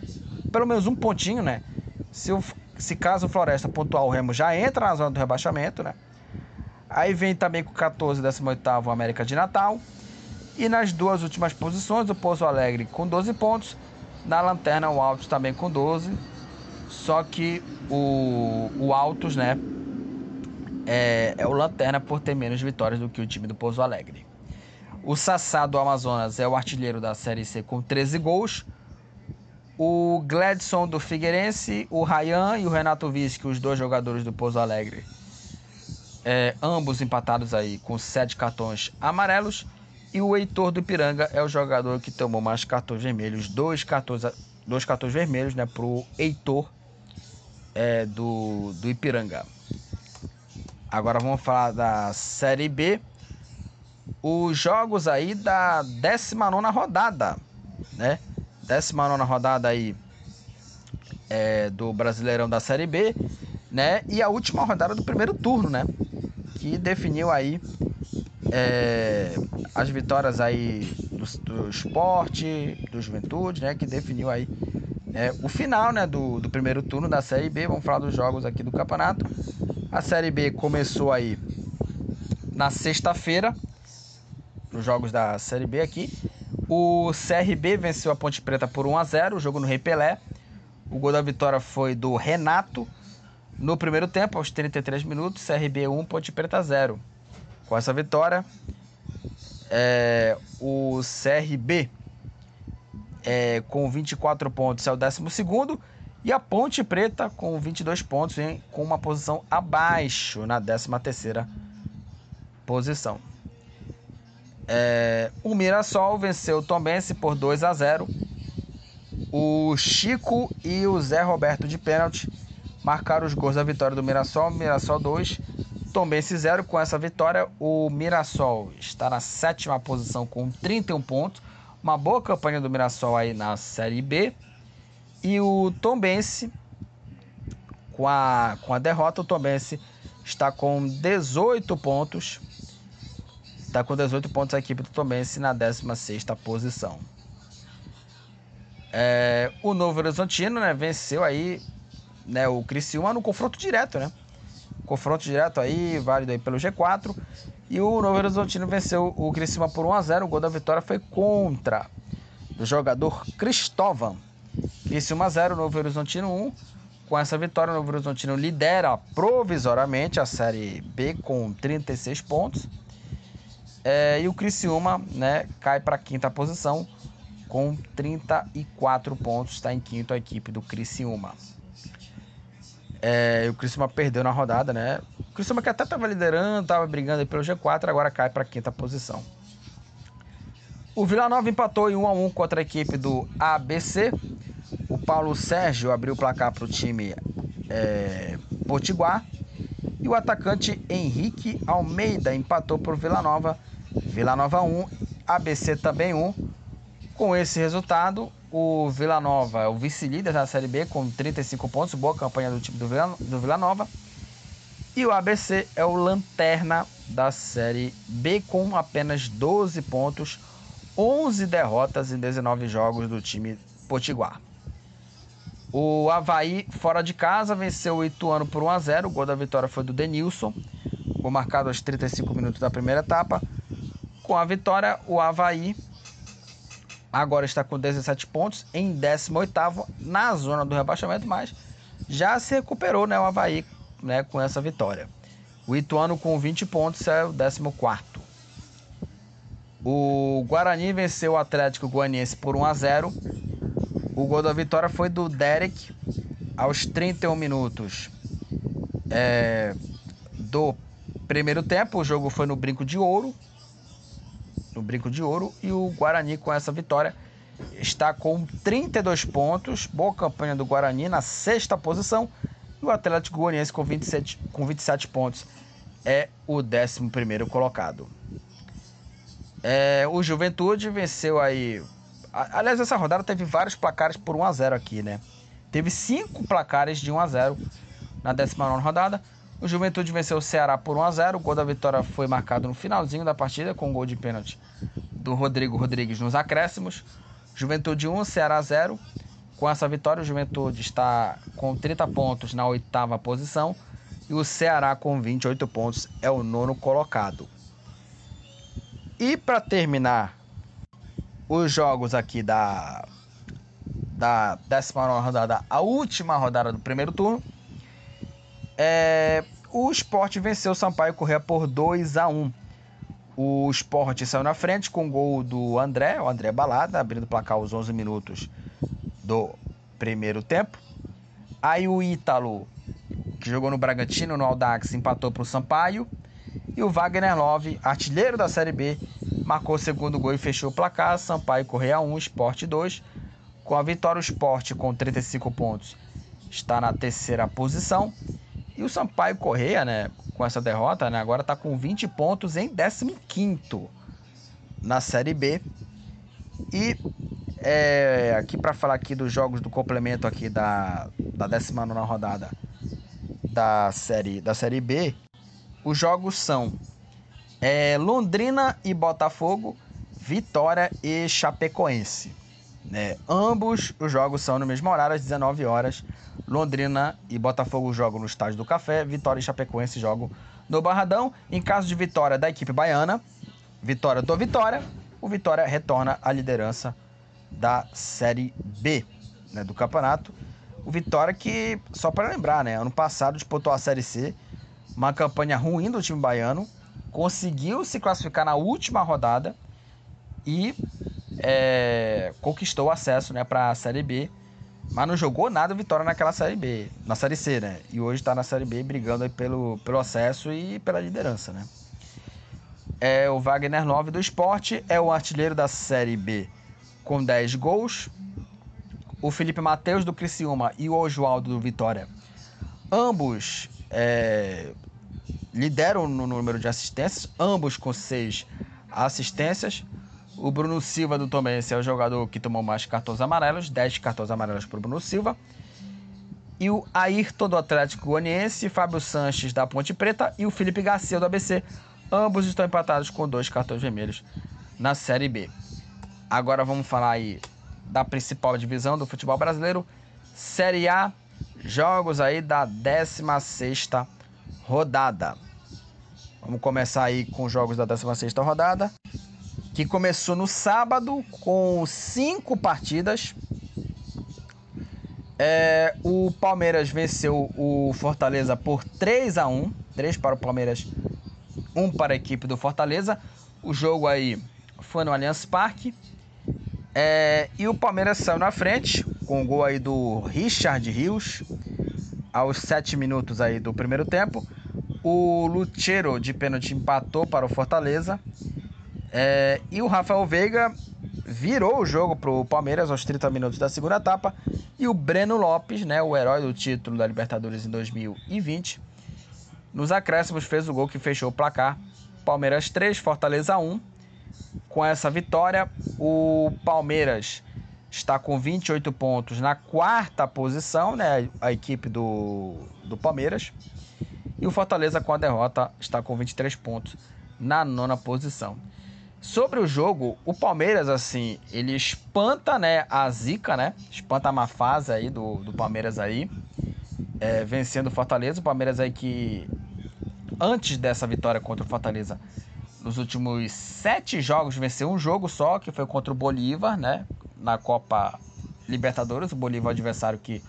S1: pelo menos um pontinho, né? Se, o, se caso o Floresta pontuar o Remo já entra na zona do rebaixamento, né? Aí vem também com 14, 18 o América de Natal. E nas duas últimas posições, o Pouso Alegre com 12 pontos. Na lanterna, o Altos também com 12. Só que o, o Altos, né? é, é o Lanterna por ter menos vitórias do que o time do Pouso Alegre. O Sassá do Amazonas é o artilheiro da Série C com 13 gols. O Gladson do Figueirense, o Rayan e o Renato Visque, os dois jogadores do Pouso Alegre, é, ambos empatados aí com 7 cartões amarelos. E o Heitor do Ipiranga é o jogador que tomou mais cartões vermelhos, dois cartões, dois cartões vermelhos né, para o Heitor é, do, do Ipiranga. Agora vamos falar da Série B. Os jogos aí da 19 rodada, né? 19 rodada aí é, do Brasileirão da Série B, né? E a última rodada do primeiro turno, né? Que definiu aí é, as vitórias aí do, do esporte, do juventude, né? Que definiu aí é, o final, né? Do, do primeiro turno da Série B. Vamos falar dos jogos aqui do campeonato. A Série B começou aí na sexta-feira, nos jogos da Série B aqui. O CRB venceu a Ponte Preta por 1 a 0, o jogo no Rei Pelé. O gol da vitória foi do Renato no primeiro tempo, aos 33 minutos, CRB 1, Ponte Preta 0. Com essa vitória, é, o CRB é, com 24 pontos é o 12 e a Ponte Preta com 22 pontos, hein, com uma posição abaixo na 13ª posição. É, o Mirassol venceu o Tombense por 2 a 0. O Chico e o Zé Roberto de pênalti marcaram os gols da vitória do Mirassol. Mirassol 2, Tombense 0. Com essa vitória, o Mirassol está na sétima posição com 31 pontos. Uma boa campanha do Mirassol aí na Série B. E o Tombense, com a, com a derrota, o Tombense está com 18 pontos. Está com 18 pontos a equipe do Tombense na 16ª posição. É, o Novo Horizontino né, venceu aí né, o Criciúma no confronto direto, né? Confronto direto aí, válido aí pelo G4. E o Novo Horizontino venceu o Criciúma por 1 a 0 O gol da vitória foi contra o jogador Cristóvão. Criciúma 0, Novo Horizontino 1. Com essa vitória, o Novo Horizontino lidera provisoriamente a Série B com 36 pontos. É, e o Criciúma né, cai para a quinta posição com 34 pontos. Está em quinto a equipe do Criciúma. É, o Criciúma perdeu na rodada, né? O Criciúma que até estava liderando, estava brigando pelo G4, agora cai para a quinta posição. O Vila Nova empatou em 1 a 1 contra a equipe do ABC. O Paulo Sérgio abriu o placar para o time é, Potiguar. E o atacante Henrique Almeida empatou por Vila Nova. Vila Nova 1, ABC também 1. Com esse resultado, o Vila Nova é o vice-líder da Série B com 35 pontos, boa campanha do time do Vila, Nova. E o ABC é o lanterna da Série B com apenas 12 pontos, 11 derrotas em 19 jogos do time Potiguar. O Havaí, fora de casa, venceu o Ituano por 1 a 0 O gol da vitória foi do Denilson, gol marcado aos 35 minutos da primeira etapa. Com a vitória, o Havaí agora está com 17 pontos em 18º na zona do rebaixamento, mas já se recuperou né, o Havaí né, com essa vitória. O Ituano com 20 pontos é o 14º. O Guarani venceu o Atlético Goianiense por 1 a 0. O gol da vitória foi do Derek aos 31 minutos é, do primeiro tempo. O jogo foi no Brinco de Ouro no Brinco de Ouro. E o Guarani, com essa vitória, está com 32 pontos. Boa campanha do Guarani na sexta posição. E o Atlético Goianiense com 27, com 27 pontos é o 11 colocado. É, o Juventude venceu aí. Aliás, essa rodada teve vários placares por 1 a 0 aqui, né? Teve cinco placares de 1 a 0 na 19 rodada. O Juventude venceu o Ceará por 1 a 0. O gol da vitória foi marcado no finalzinho da partida com um gol de pênalti do Rodrigo Rodrigues nos acréscimos. Juventude 1, Ceará 0. Com essa vitória, o Juventude está com 30 pontos na oitava posição e o Ceará com 28 pontos é o nono colocado. E para terminar os jogos aqui da da 19 rodada, a última rodada do primeiro turno, é, o Sport venceu o Sampaio Correia por 2 a 1 O Sport saiu na frente com o gol do André, o André Balada, abrindo o placar aos 11 minutos do primeiro tempo. Aí o Ítalo, que jogou no Bragantino, no Aldax, empatou para o Sampaio. E o Wagner Love, artilheiro da Série B, marcou o segundo gol e fechou o placar. Sampaio Correia 1, Sport 2. Com a vitória, o Sport com 35 pontos está na terceira posição. E o Sampaio Correia, né, com essa derrota, né, agora está com 20 pontos em 15º na Série B. E é, aqui para falar aqui dos jogos do complemento aqui da, da 19 rodada da série, da série B, os jogos são é, Londrina e Botafogo, Vitória e Chapecoense. Né? Ambos os jogos são no mesmo horário, às 19 horas. Londrina e Botafogo jogam no Estádio do Café, Vitória e Chapecoense jogam no Barradão. Em caso de vitória da equipe baiana, vitória do Vitória, o Vitória retorna à liderança da Série B né, do campeonato. O Vitória que, só para lembrar, né, ano passado disputou a Série C, uma campanha ruim do time baiano, conseguiu se classificar na última rodada e é, conquistou o acesso né, para a Série B mas não jogou nada Vitória naquela Série B, na Série C, né? E hoje está na Série B brigando aí pelo, pelo acesso e pela liderança, né? É o Wagner 9 do esporte, é o artilheiro da Série B com 10 gols. O Felipe Matheus do Criciúma e o Oswaldo do Vitória. Ambos é, lideram no número de assistências, ambos com 6 assistências. O Bruno Silva do Tomense é o jogador que tomou mais cartões amarelos, 10 cartões amarelos para o Bruno Silva. E o Ayrton do Atlético Goianiense, Fábio Sanches da Ponte Preta e o Felipe Garcia do ABC. Ambos estão empatados com dois cartões vermelhos na Série B. Agora vamos falar aí da principal divisão do futebol brasileiro, Série A, jogos aí da 16 rodada. Vamos começar aí com os jogos da 16 rodada, que começou no sábado com cinco partidas. É, o Palmeiras venceu o Fortaleza por 3 a 1 3 para o Palmeiras, 1 para a equipe do Fortaleza. O jogo aí foi no Allianz Parque. É, e o Palmeiras saiu na frente com o gol aí do Richard Rios aos 7 minutos aí do primeiro tempo. O Lucheiro de pênalti empatou para o Fortaleza. É, e o Rafael Veiga virou o jogo para o Palmeiras aos 30 minutos da segunda etapa. E o Breno Lopes, né, o herói do título da Libertadores em 2020, nos acréscimos fez o gol que fechou o placar. Palmeiras 3, Fortaleza 1. Com essa vitória, o Palmeiras está com 28 pontos na quarta posição, né? A equipe do, do Palmeiras. E o Fortaleza, com a derrota, está com 23 pontos na nona posição. Sobre o jogo, o Palmeiras, assim, ele espanta, né, a zica, né? Espanta a má fase aí do, do Palmeiras aí. É, vencendo o Fortaleza. O Palmeiras aí que, antes dessa vitória contra o Fortaleza, nos últimos sete jogos venceu um jogo só, que foi contra o Bolívar, né? Na Copa Libertadores. O Bolívar é adversário que,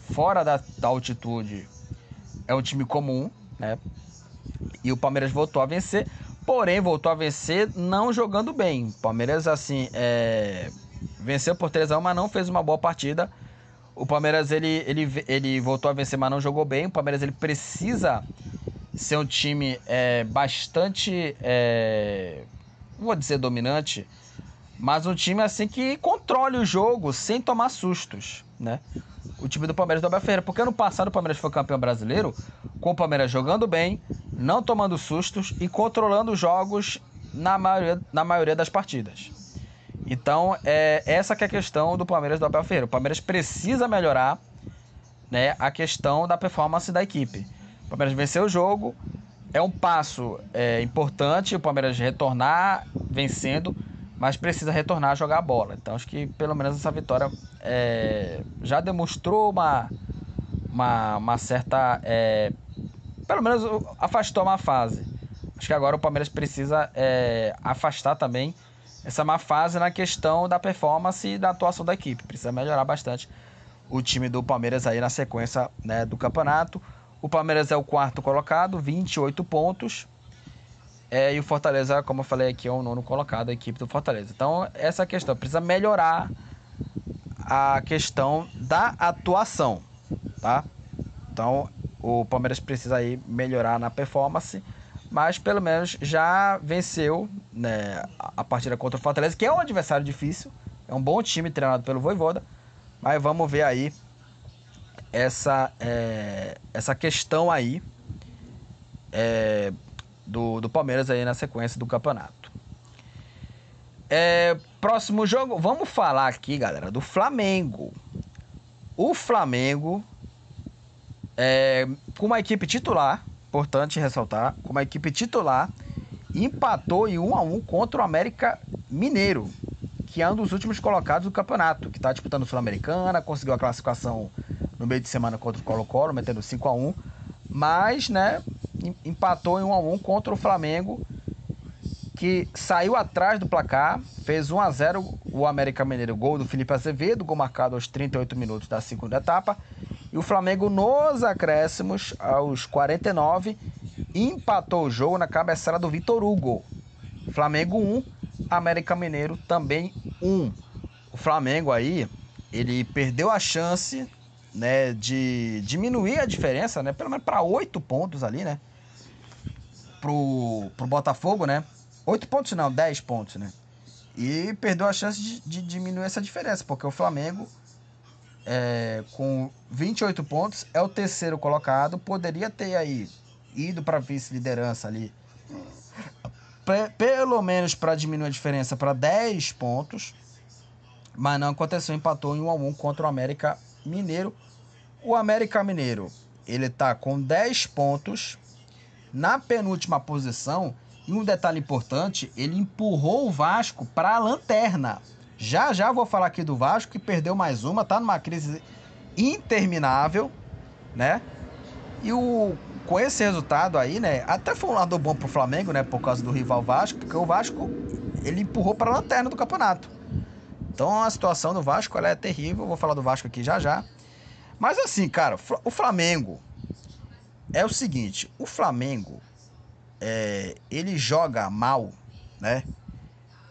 S1: fora da, da altitude, é um time comum, né? E o Palmeiras voltou a vencer, porém voltou a vencer não jogando bem. O Palmeiras, assim, é... venceu por 3x1, mas não fez uma boa partida. O Palmeiras, ele, ele, ele voltou a vencer, mas não jogou bem. O Palmeiras, ele precisa ser um time é, bastante, é... não vou dizer dominante, mas um time assim que controle o jogo sem tomar sustos, né? O time do Palmeiras do Abel Ferreira, porque ano passado o Palmeiras foi campeão brasileiro com o Palmeiras jogando bem, não tomando sustos e controlando os jogos na maioria, na maioria das partidas. Então, é essa que é a questão do Palmeiras do Abel Ferreira. O Palmeiras precisa melhorar né, a questão da performance da equipe. O Palmeiras venceu o jogo, é um passo é, importante o Palmeiras retornar vencendo, mas precisa retornar a jogar a bola. Então acho que pelo menos essa vitória é, já demonstrou uma, uma, uma certa. É, pelo menos afastou uma fase. Acho que agora o Palmeiras precisa é, afastar também essa má fase na questão da performance e da atuação da equipe. Precisa melhorar bastante o time do Palmeiras aí na sequência né, do campeonato. O Palmeiras é o quarto colocado, 28 pontos. É, e o Fortaleza, como eu falei aqui, é o nono colocado, a equipe do Fortaleza. Então, essa é questão precisa melhorar a questão da atuação, tá? Então, o Palmeiras precisa aí melhorar na performance, mas pelo menos já venceu né, a partida contra o Fortaleza, que é um adversário difícil, é um bom time treinado pelo Voivoda, mas vamos ver aí essa, é, essa questão aí é, do, do Palmeiras aí na sequência do campeonato. É, próximo jogo, vamos falar aqui, galera, do Flamengo. O Flamengo, é, com uma equipe titular, importante ressaltar, com uma equipe titular, empatou em 1 a 1 contra o América Mineiro, que é um dos últimos colocados do campeonato, que está disputando Sul-Americana, conseguiu a classificação no meio de semana contra o Colo-Colo, metendo 5 a 1 mas, né, empatou em 1 a 1 contra o Flamengo, que saiu atrás do placar, fez 1 a 0 o América Mineiro, gol do Felipe Azevedo, gol marcado aos 38 minutos da segunda etapa, e o Flamengo nos acréscimos aos 49 empatou o jogo na cabeçada do Vitor Hugo. Flamengo 1, América Mineiro também 1. O Flamengo aí, ele perdeu a chance né, de diminuir a diferença, né, pelo menos para oito pontos ali, né, pro, pro Botafogo, né, oito pontos não, dez pontos, né, e perdeu a chance de, de diminuir essa diferença, porque o Flamengo, é, com 28 pontos, é o terceiro colocado, poderia ter aí ido para vice-liderança ali, pelo menos para diminuir a diferença para 10 pontos, mas não aconteceu, empatou em 1 a 1 contra o América Mineiro. O América Mineiro, ele tá com 10 pontos na penúltima posição. E um detalhe importante, ele empurrou o Vasco para a lanterna. Já já vou falar aqui do Vasco, que perdeu mais uma, tá numa crise interminável, né? E o, com esse resultado aí, né? Até foi um lado bom pro Flamengo, né? Por causa do rival Vasco, porque o Vasco ele empurrou para a lanterna do campeonato. Então a situação do Vasco ela é terrível. Vou falar do Vasco aqui já já. Mas assim, cara, o Flamengo é o seguinte: o Flamengo é, ele joga mal, né?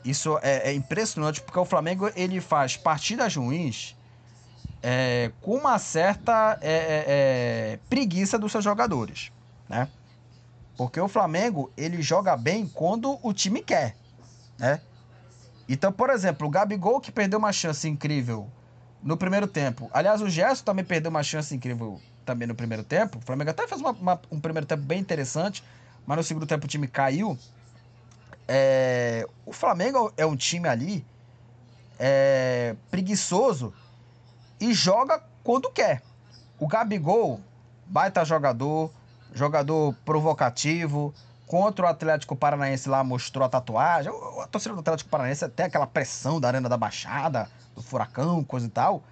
S1: Isso é, é, impressionante porque o Flamengo ele faz partidas ruins é, com uma certa é, é, é, preguiça dos seus jogadores, né? Porque o Flamengo ele joga bem quando o time quer, né? Então, por exemplo, o Gabigol que perdeu uma chance incrível no primeiro tempo. Aliás, o Gerson também perdeu uma chance incrível também no primeiro tempo. O Flamengo até fez uma, uma, um primeiro tempo bem interessante, mas no segundo tempo o time caiu. É, o Flamengo é um time ali é, preguiçoso e joga quando quer. O Gabigol, baita jogador, jogador provocativo. Contra o Atlético Paranaense lá mostrou a tatuagem. A torcida do Atlético Paranaense tem aquela pressão da Arena da Baixada, do Furacão, coisa e tal.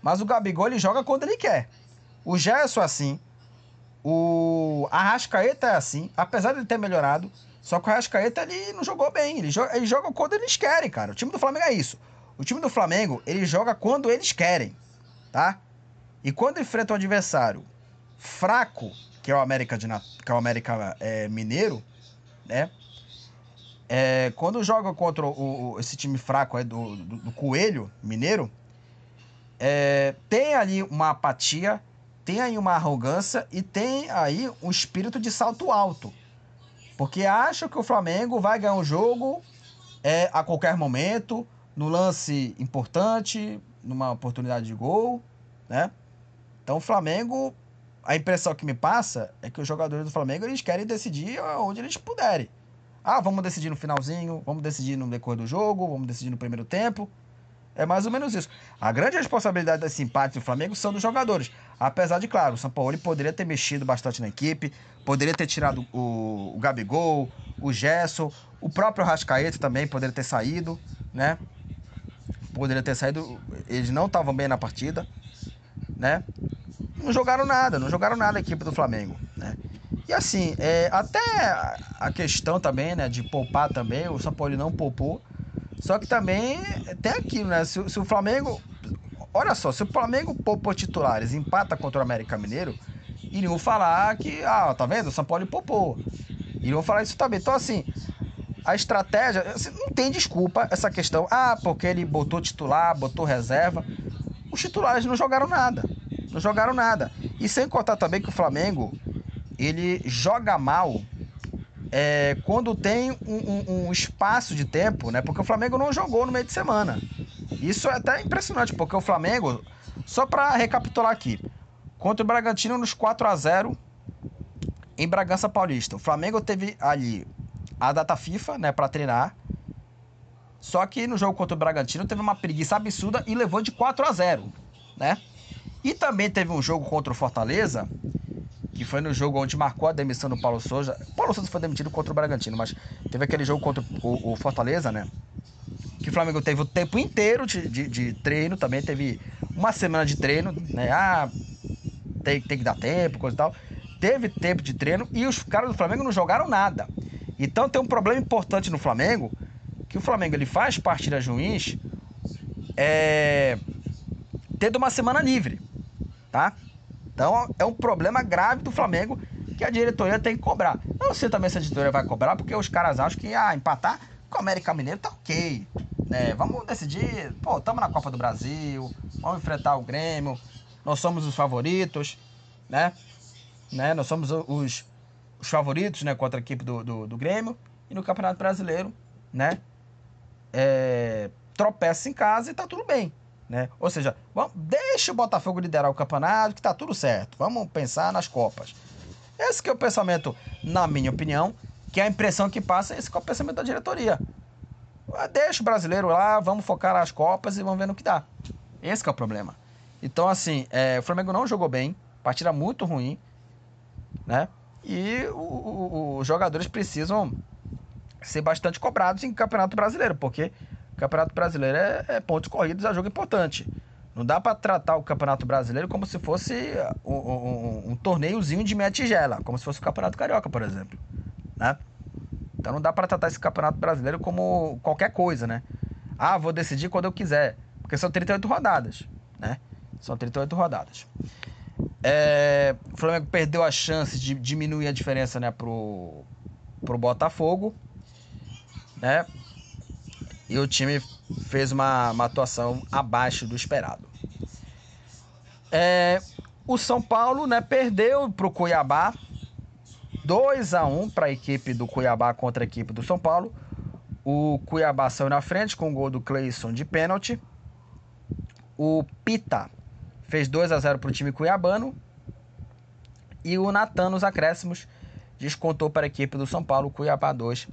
S1: Mas o Gabigol ele joga quando ele quer. O Gerson é assim. O Arrascaeta é assim. Apesar de ele ter melhorado. Só que o Arrascaeta ele não jogou bem. Ele joga, ele joga quando eles querem, cara. O time do Flamengo é isso. O time do Flamengo, ele joga quando eles querem tá? E quando enfrenta um adversário fraco, que é o América, de, que é o América é, Mineiro, né? É, quando joga contra o, o, esse time fraco aí do, do, do Coelho Mineiro, é, tem ali uma apatia, tem aí uma arrogância e tem aí um espírito de salto alto. Porque acha que o Flamengo vai ganhar um jogo é, a qualquer momento, no lance importante, numa oportunidade de gol, né? Então o Flamengo, a impressão que me passa é que os jogadores do Flamengo eles querem decidir onde eles puderem. Ah, vamos decidir no finalzinho, vamos decidir no decorrer do jogo, vamos decidir no primeiro tempo. É mais ou menos isso. A grande responsabilidade desse empate do Flamengo são dos jogadores. Apesar de, claro, o São Paulo poderia ter mexido bastante na equipe, poderia ter tirado o, o Gabigol, o Gerson, o próprio Rascaeta também poderia ter saído, né? poderia ter saído. Eles não estavam bem na partida, né? Não jogaram nada, não jogaram nada a equipe do Flamengo, né? E assim, é, até a questão também, né, de poupar também, o São Paulo não poupou. Só que também tem aquilo, né? Se, se o Flamengo. Olha só, se o Flamengo poupou titulares empata contra o América Mineiro, iriam falar que, ah, tá vendo? O São Paulo poupou. Iriam falar isso também. Então, assim, a estratégia, assim, não tem desculpa essa questão. Ah, porque ele botou titular, botou reserva. Os titulares não jogaram nada. Não jogaram nada. E sem contar também que o Flamengo, ele joga mal é, quando tem um, um, um, espaço de tempo, né? Porque o Flamengo não jogou no meio de semana. Isso é até impressionante, porque o Flamengo, só para recapitular aqui, contra o Bragantino nos 4 a 0 em Bragança Paulista. O Flamengo teve ali a data FIFA, né, para treinar. Só que no jogo contra o Bragantino teve uma preguiça absurda e levou de 4 a 0, né? E também teve um jogo contra o Fortaleza, que foi no jogo onde marcou a demissão do Paulo Souza. Paulo Souza foi demitido contra o Bragantino, mas teve aquele jogo contra o, o Fortaleza, né? Que o Flamengo teve o tempo inteiro de, de, de, treino, também teve uma semana de treino, né? Ah, tem, tem que dar tempo, coisa e tal. Teve tempo de treino e os caras do Flamengo não jogaram nada. Então tem um problema importante no Flamengo, que o Flamengo ele faz partidas ruins é, tendo uma semana livre, tá? Então é um problema grave do Flamengo que a diretoria tem que cobrar. Não sei também se a diretoria vai cobrar, porque os caras acham que ah, empatar com o América Mineiro tá ok. Né? Vamos decidir, pô, estamos na Copa do Brasil, vamos enfrentar o Grêmio, nós somos os favoritos, né? né? Nós somos os, os favoritos, né, contra a equipe do, do, do Grêmio. E no Campeonato Brasileiro, né, é, tropeça em casa e tá tudo bem. Né? Ou seja, vamos, deixa o Botafogo liderar o campeonato que tá tudo certo. Vamos pensar nas Copas. Esse que é o pensamento, na minha opinião, que é a impressão que passa, esse que é o pensamento da diretoria. Ah, deixa o brasileiro lá, vamos focar nas Copas e vamos ver no que dá. Esse que é o problema. Então, assim, é, o Flamengo não jogou bem, partida muito ruim, né? E os jogadores precisam ser bastante cobrados em Campeonato Brasileiro, porque Campeonato Brasileiro é, é pontos corridos, é jogo importante. Não dá para tratar o Campeonato Brasileiro como se fosse um, um, um, torneiozinho de meia tigela, como se fosse o Campeonato Carioca, por exemplo, né? Então não dá para tratar esse Campeonato Brasileiro como qualquer coisa, né? Ah, vou decidir quando eu quiser, porque são 38 rodadas, né? São 38 rodadas. É, o Flamengo perdeu a chance de diminuir a diferença, né, pro, pro Botafogo, né? E o time fez uma, uma atuação abaixo do esperado. É, o São Paulo né, perdeu para o Cuiabá 2 a 1 para a equipe do Cuiabá contra a equipe do São Paulo. O Cuiabá saiu na frente com o gol do Cleison de pênalti. O Pita fez 2 a 0 para o time cuiabano. E o Natan nos acréscimos descontou para a equipe do São Paulo, Cuiabá 2,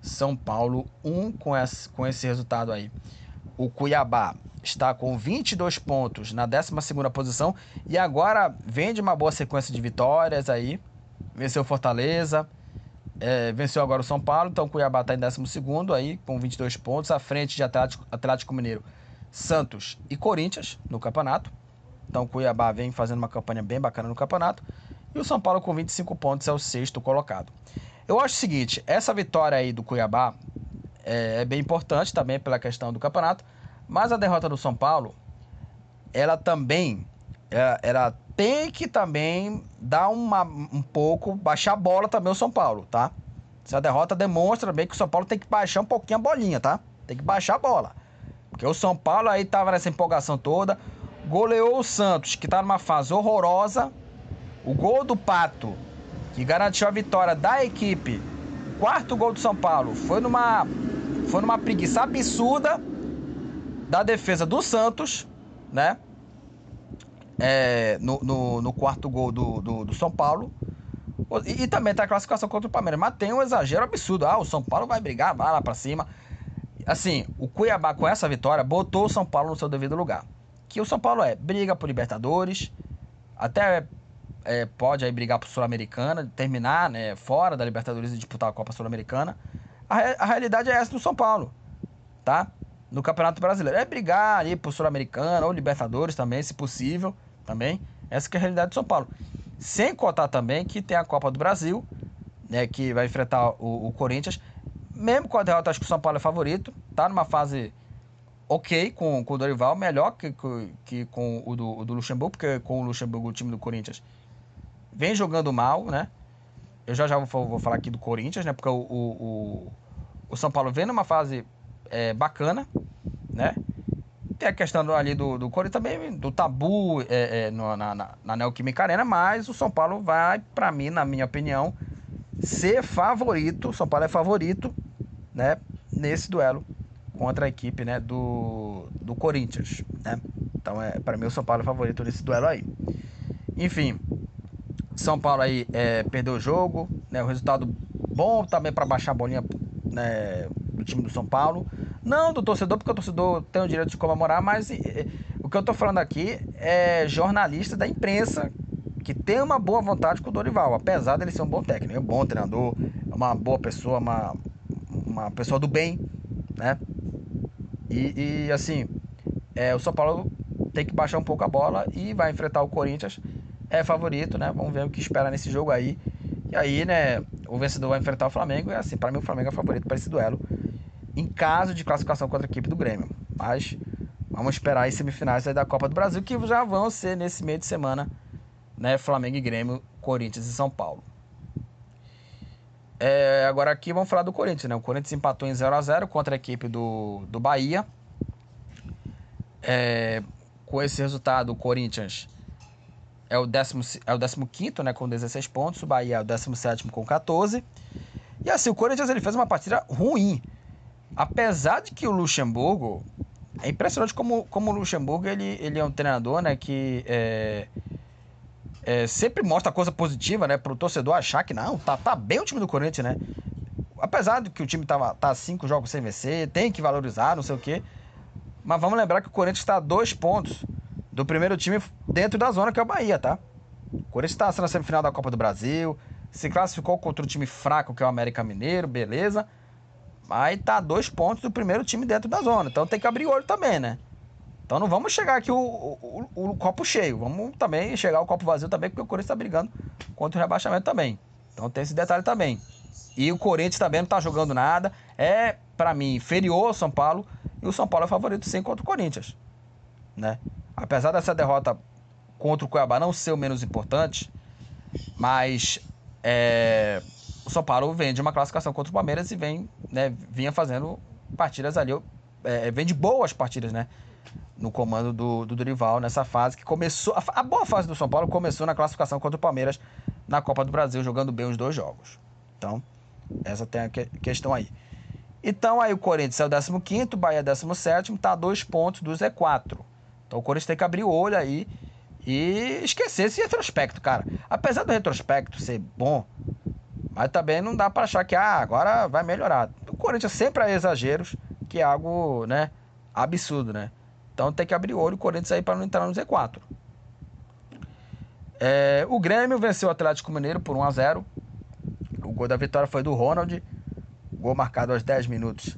S1: São Paulo 1 com esse, com esse resultado aí. O Cuiabá está com 22 pontos na 12 posição e agora vem de uma boa sequência de vitórias aí. Venceu Fortaleza, é, venceu agora o São Paulo, então o Cuiabá está em 12 aí com 22 pontos, à frente de Atlético, Atlético Mineiro, Santos e Corinthians no campeonato. Então o Cuiabá vem fazendo uma campanha bem bacana no campeonato. E o São Paulo com 25 pontos é o sexto colocado. Eu acho o seguinte, essa vitória aí do Cuiabá é, é bem importante também pela questão do campeonato, mas a derrota do São Paulo, ela também, ela, ela tem que também dar uma, um pouco, baixar a bola também o São Paulo, tá? Essa derrota demonstra bem que o São Paulo tem que baixar um pouquinho a bolinha, tá? Tem que baixar a bola. Porque o São Paulo aí tava nessa empolgação toda, goleou o Santos, que tá numa fase horrorosa, o gol do Pato, que garantiu a vitória da equipe, quarto gol do São Paulo, foi numa, foi numa preguiça absurda da defesa do Santos, né? É, no, no, no, quarto gol do, do, do São Paulo. E, e, também tá a classificação contra o Palmeiras. Mas tem um exagero absurdo. Ah, o São Paulo vai brigar, vai lá pra cima. Assim, o Cuiabá com essa vitória botou o São Paulo no seu devido lugar. Que o São Paulo é briga por Libertadores, até é, pode aí brigar pro Sul-Americana, terminar né, fora da Libertadores e disputar a Copa Sul-Americana. A, a, realidade é essa do São Paulo, tá? No Campeonato Brasileiro. É brigar ali pro Sul-Americana ou Libertadores também, se possível, também. Essa que é a realidade do São Paulo. Sem contar também que tem a Copa do Brasil, né, que vai enfrentar o, o Corinthians. Mesmo com a derrota, acho que o São Paulo é favorito. Tá numa fase ok com, com o Dorival, melhor que, que, que com o do, o do Luxemburgo, porque com o Luxemburgo, o time do Corinthians vem jogando mal, né? Eu já já vou, vou falar aqui do Corinthians, né? Porque o, o, o São Paulo vem numa fase é, bacana, né? Tem a questão ali do, do Corinthians também, do tabu é, é, no, na, na, na Neoquímica Arena, mas o São Paulo vai, para mim, na minha opinião, ser favorito. O São Paulo é favorito, né? Nesse duelo contra a equipe, né? Do, do Corinthians, né? Então, é, para mim, o São Paulo é favorito nesse duelo aí. Enfim, são Paulo aí é, perdeu o jogo, né? O resultado bom também para baixar a bolinha né, do time do São Paulo. Não do torcedor, porque o torcedor tem o direito de comemorar, mas é, o que eu tô falando aqui é jornalista da imprensa que tem uma boa vontade com o Dorival, apesar dele ser um bom técnico, um bom treinador, uma boa pessoa, uma, uma pessoa do bem, né? E, e assim, é, o São Paulo tem que baixar um pouco a bola e vai enfrentar o Corinthians é favorito, né? Vamos ver o que espera nesse jogo aí. E aí, né, o vencedor vai enfrentar o Flamengo. E assim, para mim o Flamengo é favorito para esse duelo. Em caso de classificação contra a equipe do Grêmio. Mas vamos esperar as semifinais da Copa do Brasil, que já vão ser nesse meio de semana, né? Flamengo e Grêmio, Corinthians e São Paulo. É, agora aqui vamos falar do Corinthians, né? O Corinthians empatou em 0 a 0 contra a equipe do, do Bahia. É, com esse resultado, o Corinthians é o, décimo, é o décimo quinto, né, com 16 pontos. O Bahia é o décimo sétimo com 14. E assim, o Corinthians ele fez uma partida ruim. Apesar de que o Luxemburgo... É impressionante como, como o Luxemburgo ele, ele é um treinador né, que é, é, sempre mostra coisa positiva né, para o torcedor achar que não, tá, tá bem o time do Corinthians, né? Apesar de que o time tava, tá cinco jogos sem vencer, tem que valorizar, não sei o quê. Mas vamos lembrar que o Corinthians está a dois pontos do primeiro time dentro da zona que é o Bahia, tá? O Corinthians está na semifinal da Copa do Brasil, se classificou contra um time fraco que é o América Mineiro, beleza. Aí tá dois pontos do primeiro time dentro da zona. Então tem que abrir o olho também, né? Então não vamos chegar aqui o, o, o, o copo cheio. Vamos também chegar o copo vazio também, porque o Corinthians está brigando contra o rebaixamento também. Então tem esse detalhe também. E o Corinthians também não tá jogando nada. É, para mim, inferior ao São Paulo. E o São Paulo é favorito sim contra o Corinthians. Né? Apesar dessa derrota contra o Cuiabá não ser o menos importante, mas é, o São Paulo vem de uma classificação contra o Palmeiras e vem, né, vinha fazendo partidas ali, é, vem de boas partidas, né? No comando do, do Dorival, nessa fase que começou. A, a boa fase do São Paulo começou na classificação contra o Palmeiras na Copa do Brasil, jogando bem os dois jogos. Então, essa tem a que, questão aí. Então, aí o Corinthians é o 15, o Bahia é 17, tá a dois pontos do Z4. Então, o Corinthians tem que abrir o olho aí e esquecer esse retrospecto, cara. Apesar do retrospecto ser bom, mas também não dá para achar que ah, agora vai melhorar. O Corinthians sempre há exageros, que é algo, né, absurdo, né? Então tem que abrir o olho o Corinthians aí para não entrar no Z4. É, o Grêmio venceu o Atlético Mineiro por 1 a 0. O gol da vitória foi do Ronald, gol marcado aos 10 minutos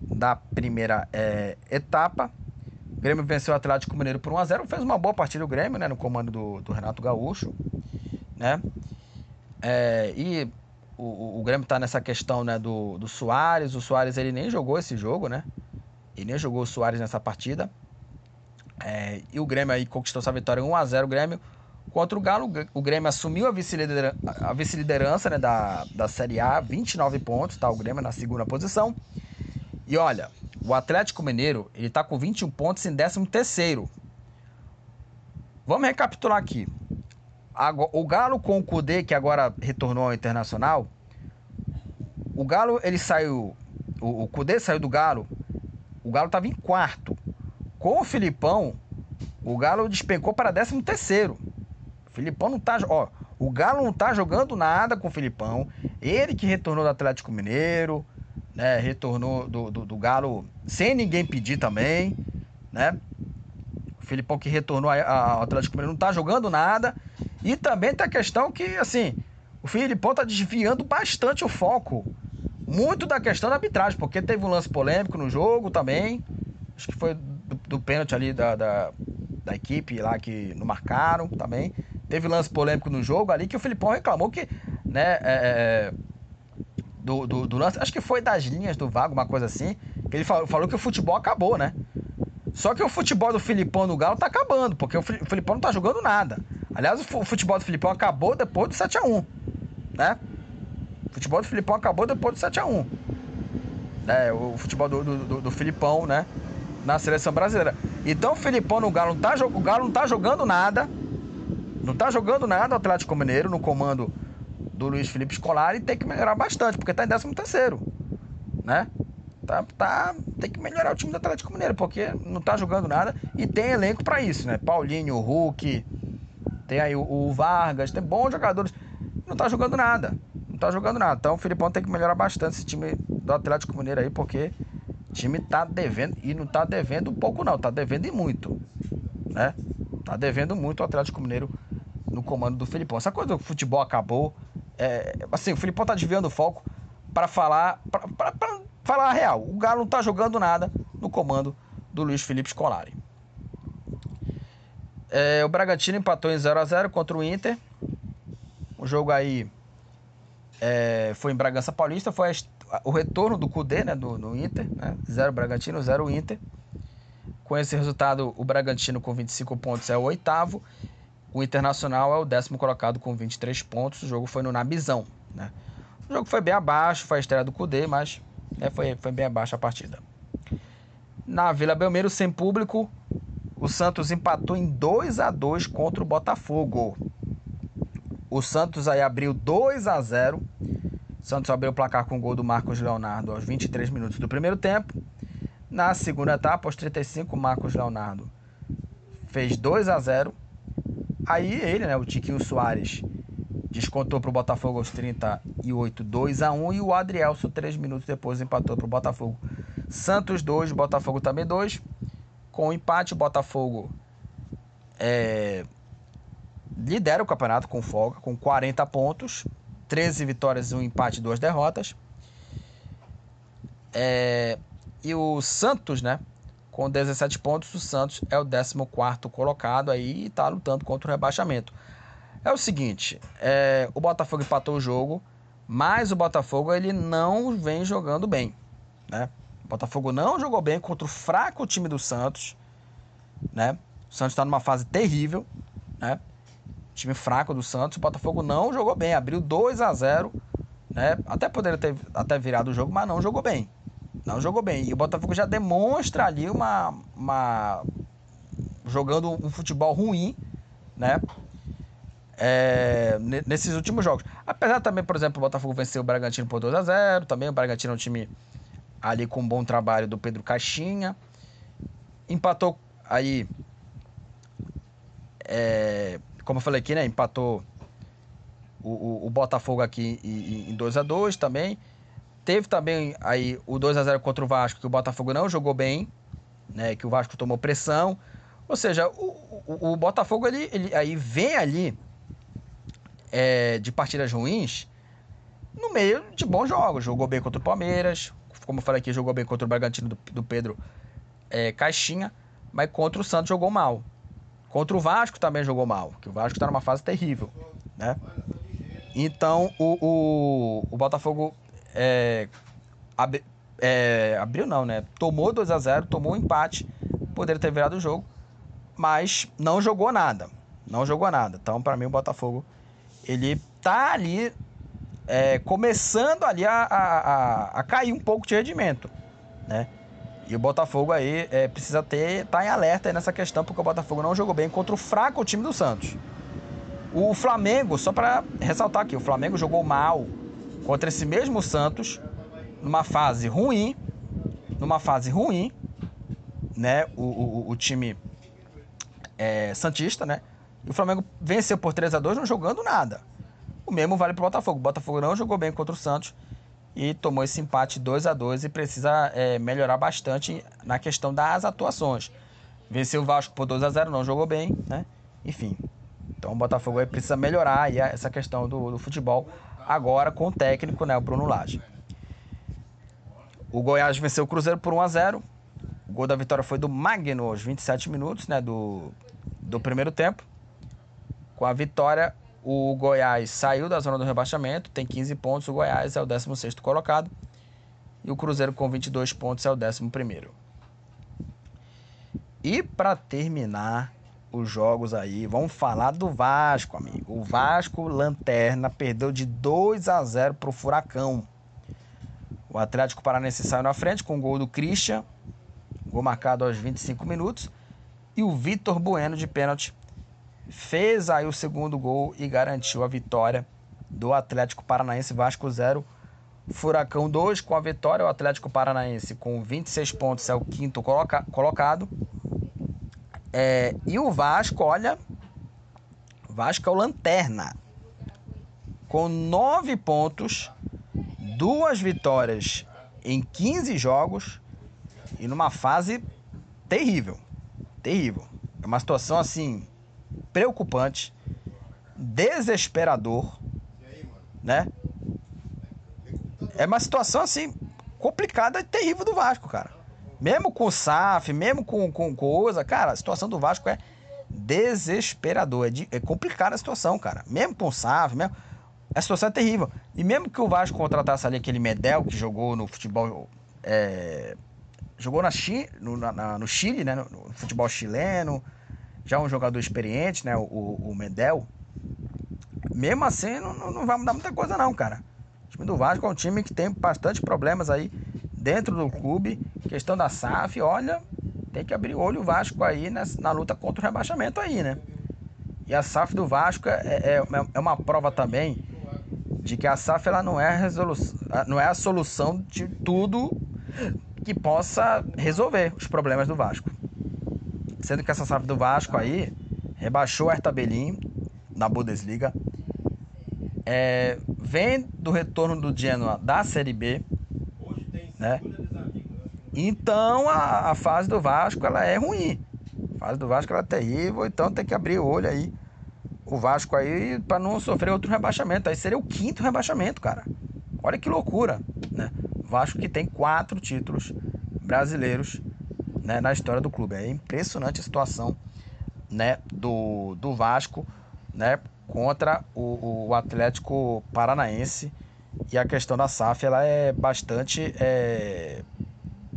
S1: da primeira é, etapa. Grêmio venceu o Atlético Mineiro por 1 a 0. Fez uma boa partida o Grêmio, né, no comando do, do Renato Gaúcho, né? É, e o, o Grêmio está nessa questão né, do, do Soares. O Soares ele nem jogou esse jogo, né? Ele nem jogou o Soares nessa partida. É, e o Grêmio aí conquistou essa vitória 1 a 0 o Grêmio. Contra o Galo, o Grêmio assumiu a vice-liderança a vice né, da, da Série A, 29 pontos, tá? O Grêmio na segunda posição. E olha, o Atlético Mineiro, ele tá com 21 pontos em 13 terceiro. Vamos recapitular aqui. O Galo com o Cudê, que agora retornou ao Internacional, o Galo, ele saiu... O, Cudê saiu do Galo, o Galo estava em quarto. Com o Filipão, o Galo despencou para 13 terceiro. O Filipão não tá... Ó, o Galo não tá jogando nada com o Filipão. Ele que retornou do Atlético Mineiro, né? Retornou do, do, do Galo sem ninguém pedir também, né? O Filipão que retornou ao Atlético Mineiro não tá jogando nada. E também tem a questão que, assim, o Filipão tá desviando bastante o foco. Muito da questão da arbitragem, porque teve um lance polêmico no jogo também. Acho que foi do, do pênalti ali da, da, da, equipe lá que não marcaram também. Teve lance polêmico no jogo ali que o Filipão reclamou que, né, é, é do, do, do, lance, acho que foi das linhas do Vago, uma coisa assim, que ele falou, falou que o futebol acabou, né? Só que o futebol do Filipão no Galo tá acabando, porque o Filipão não tá jogando nada. Aliás, o futebol do Filipão acabou depois do 7x1, né? O futebol do Filipão acabou depois do 7x1. É, o futebol do, do, do, Filipão, né? Na seleção brasileira. Então o Filipão no Galo não tá, o Galo não tá jogando nada. Não tá jogando nada o Atlético Mineiro no comando do Luiz Felipe Scolari tem que melhorar bastante, porque tá em 13 terceiro, né? Tá, tá, tem que melhorar o time do Atlético Mineiro, porque não tá jogando nada e tem elenco para isso, né? Paulinho, Hulk, tem aí o, o, Vargas, tem bons jogadores. Não tá jogando nada. Não tá jogando nada. Então o Filipão tem que melhorar bastante esse time do Atlético Mineiro aí, porque o time tá devendo. E não tá devendo pouco, não. Tá devendo e muito. Né? Tá devendo muito o Atlético Mineiro no comando do Filipão. Essa coisa do futebol acabou. É, assim, o Filipão tá desviando o foco para falar. para falar a real. O Galo não tá jogando nada no comando do Luiz Felipe Scolari. É, o Bragantino empatou em 0 a 0 contra o Inter. O jogo aí é, foi em Bragança Paulista. Foi a, o retorno do Cudê, né, do, do Inter. Né? 0 Bragantino, 0 Inter. Com esse resultado, o Bragantino com 25 pontos é o oitavo. O Internacional é o décimo colocado com 23 pontos. O jogo foi no Nabizão. Né? O jogo foi bem abaixo, foi a estreia do Cudê, mas né, foi, foi bem abaixo a partida. Na Vila Belmiro, sem público, o Santos empatou em 2 a 2 contra o Botafogo. O Santos aí abriu 2 a 0. O Santos abriu o placar com o gol do Marcos Leonardo aos 23 minutos do primeiro tempo. Na segunda etapa, aos 35, Marcos Leonardo fez 2 a 0. Aí ele, né, o Tiquinho Soares, descontou para o Botafogo aos 38, 2 a 1 e o Adrielso, 3 minutos depois, empatou para o Botafogo. Santos 2, Botafogo também 2. Com o empate, o Botafogo é, lidera o campeonato com folga, com 40 pontos, 13 vitórias, um empate e duas derrotas. É, e o Santos, né? Com 17 pontos, o Santos é o 14 colocado aí e tá lutando contra o rebaixamento. É o seguinte, é, o Botafogo empatou o jogo, mas o Botafogo ele não vem jogando bem, né? O Botafogo não jogou bem contra o fraco time do Santos, né? O Santos está numa fase terrível, né? Time fraco do Santos. O Botafogo não jogou bem, abriu 2 a 0 né? Até poderia ter até virado o jogo, mas não jogou bem. Não jogou bem. E o Botafogo já demonstra ali uma, uma jogando um futebol ruim, né? É, nesses últimos jogos. Apesar também, por exemplo, o Botafogo venceu o Bragantino por 2 a 0 Também o Bragantino é um time ali com um bom trabalho do Pedro Caixinha. Empatou aí. É, como eu falei aqui, né? Empatou o, o, o Botafogo aqui em, 2 a 2 também. Teve também aí o 2 a 0 contra o Vasco, que o Botafogo não jogou bem, né? Que o Vasco tomou pressão. Ou seja, o, o, o Botafogo ele, ele aí vem ali é, de partidas ruins no meio de bons jogos. Jogou bem contra o Palmeiras, como eu falei aqui, jogou bem contra o Bragantino do, do Pedro é, Caixinha, mas contra o Santos jogou mal. Contra o Vasco também jogou mal, que o Vasco está numa fase terrível, né? Então o, o, o Botafogo é, ab, é, abriu não, né? Tomou 2 a 0 tomou um empate, poderia ter virado o jogo, mas não jogou nada. Não jogou nada. Então, para mim, o Botafogo ele tá ali é, começando ali a, a, a, cair um pouco de rendimento, né? E o Botafogo aí é, precisa ter tá em alerta nessa questão porque o Botafogo não jogou bem contra o fraco time do Santos. O Flamengo, só para ressaltar aqui, o Flamengo jogou mal contra esse mesmo Santos numa fase ruim, numa fase ruim, né? O, o, o time é, santista, né? E o Flamengo venceu por 3 a 2 não jogando nada. O mesmo vale para o Botafogo. O Botafogo não jogou bem contra o Santos e tomou esse empate 2 a 2 e precisa é, melhorar bastante na questão das atuações. Venceu o Vasco por 2 a 0 não jogou bem, né? Enfim. Então o Botafogo precisa melhorar essa questão do, do futebol agora com o técnico, né, o Bruno Lage. O Goiás venceu o Cruzeiro por 1 a 0. O gol da vitória foi do Magno aos 27 minutos, né, do, do primeiro tempo. Com a vitória, o Goiás saiu da zona do rebaixamento, tem 15 pontos. O Goiás é o 16 colocado. E o Cruzeiro com 22 pontos é o 11. E para terminar os jogos aí, vamos falar do Vasco, amigo. O Vasco Lanterna perdeu de 2 a 0 para o Furacão. O Atlético Paranense saiu na frente com o gol do Christian, gol marcado aos 25 minutos. E o Vitor Bueno de pênalti fez aí o segundo gol e garantiu a vitória do Atlético Paranaense Vasco 0. Furacão 2 com a vitória, o Atlético Paranaense com 26 pontos é o quinto coloca colocado. É, e o Vasco, olha, Vasco é o lanterna. Com 9 pontos, duas vitórias em 15 jogos e numa fase terrível. Terrível. É uma situação assim preocupante, desesperador, né? É uma situação assim complicada e terrível do Vasco, cara. Mesmo com o SAF, mesmo com, com coisa, cara, a situação do Vasco é desesperador. É, de, é complicada a situação, cara. Mesmo com o SAF, mesmo. A situação é terrível. E mesmo que o Vasco contratasse ali aquele Medel que jogou no futebol. É, jogou na Chi, no, na, no Chile, né? No, no futebol chileno já um jogador experiente, né? O, o Medel. Mesmo assim, não, não vai mudar muita coisa, não, cara. O time do Vasco é um time que tem bastante problemas aí dentro do clube. Questão da SAF, olha, tem que abrir olho o Vasco aí nessa, na luta contra o rebaixamento aí, né? E a SAF do Vasco é, é, é uma prova também de que a SAF ela não é a resolução, não é a solução de tudo que possa resolver os problemas do Vasco. Sendo que essa SAF do Vasco aí rebaixou o Hertha na Bundesliga. É, vem do retorno do Genoa da Série B, né? Então a, a, fase do Vasco ela é ruim. A fase do Vasco ela é terrível, então tem que abrir o olho aí o Vasco aí para não sofrer outro rebaixamento. Aí seria o quinto rebaixamento, cara. Olha que loucura, né? Vasco que tem quatro títulos brasileiros né, na história do clube. É impressionante a situação né, do, do Vasco né, contra o, o Atlético Paranaense. E a questão da SAF ela é bastante. É...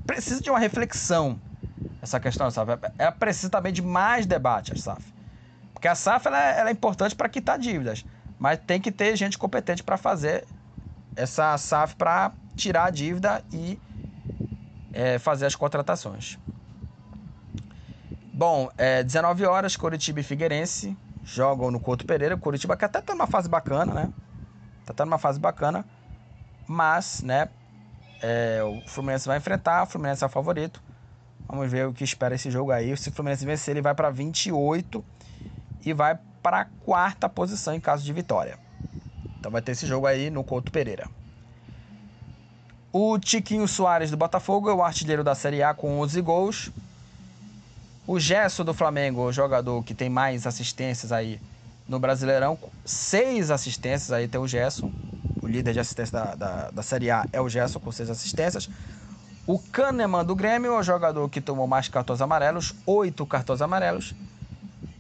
S1: Precisa de uma reflexão essa questão da SAF. Ela precisa também de mais debate, a SAF. Porque a SAF ela é, ela é importante para quitar dívidas. Mas tem que ter gente competente para fazer essa SAF para tirar a dívida e é, fazer as contratações. Bom, é, 19 horas, Curitiba e Figueirense jogam no Couto Pereira. Curitiba que até tá numa fase bacana, né? Tá, tá numa fase bacana. Mas, né? É, o Fluminense vai enfrentar, o Fluminense é o favorito. Vamos ver o que espera esse jogo aí. Se o Fluminense vencer, ele vai para 28 e vai para a quarta posição em caso de vitória. Então vai ter esse jogo aí no Couto Pereira. O Tiquinho Soares do Botafogo é o artilheiro da Série A com 11 gols. O Gesso do Flamengo, o jogador que tem mais assistências aí no Brasileirão, seis assistências aí tem o Gesso. O líder de assistência da, da, da Série A é o Gesso com seis assistências. O Kahneman do Grêmio é o jogador que tomou mais cartões amarelos, oito cartões amarelos.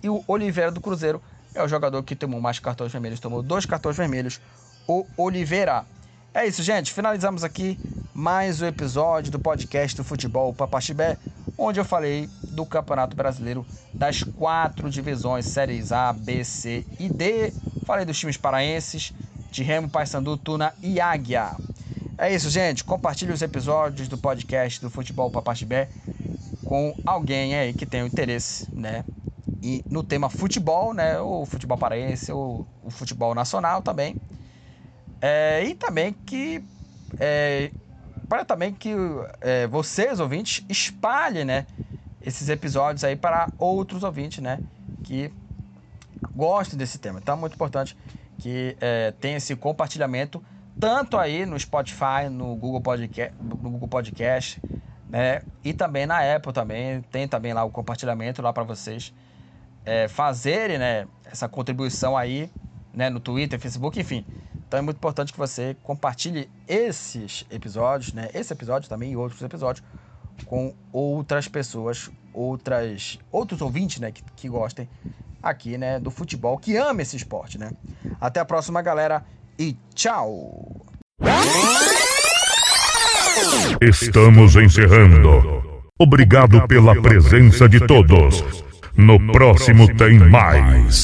S1: E o Oliveira do Cruzeiro é o jogador que tomou mais cartões vermelhos, tomou dois cartões vermelhos, o Oliveira. É isso, gente. Finalizamos aqui mais um episódio do podcast do Futebol Papaxibé, onde eu falei do Campeonato Brasileiro das quatro divisões, séries A, B, C e D. Falei dos times paraenses, de Remo, Paysandu, Tuna e Águia. É isso, gente. Compartilhe os episódios do podcast do Futebol Papaxibé com alguém aí que tenha interesse, né? E no tema futebol, né? O futebol paraense, o, o futebol nacional também. É, e também que é, para também que é, vocês, ouvintes, espalhem, né? esses episódios aí para outros ouvintes, né? Que gostem desse tema. Então é muito importante que é, tenha esse compartilhamento tanto aí no Spotify, no Google Podcast, no Google Podcast, né? E também na Apple também tem também lá o compartilhamento lá para vocês é, fazerem, né? Essa contribuição aí, né? No Twitter, Facebook, enfim. Então é muito importante que você compartilhe esses episódios, né? Esse episódio também e outros episódios com outras pessoas, outras, outros ouvintes, né, que, que gostem aqui, né, do futebol, que ama esse esporte, né? Até a próxima, galera, e tchau!
S2: Estamos encerrando. Obrigado pela presença de todos. No próximo tem mais.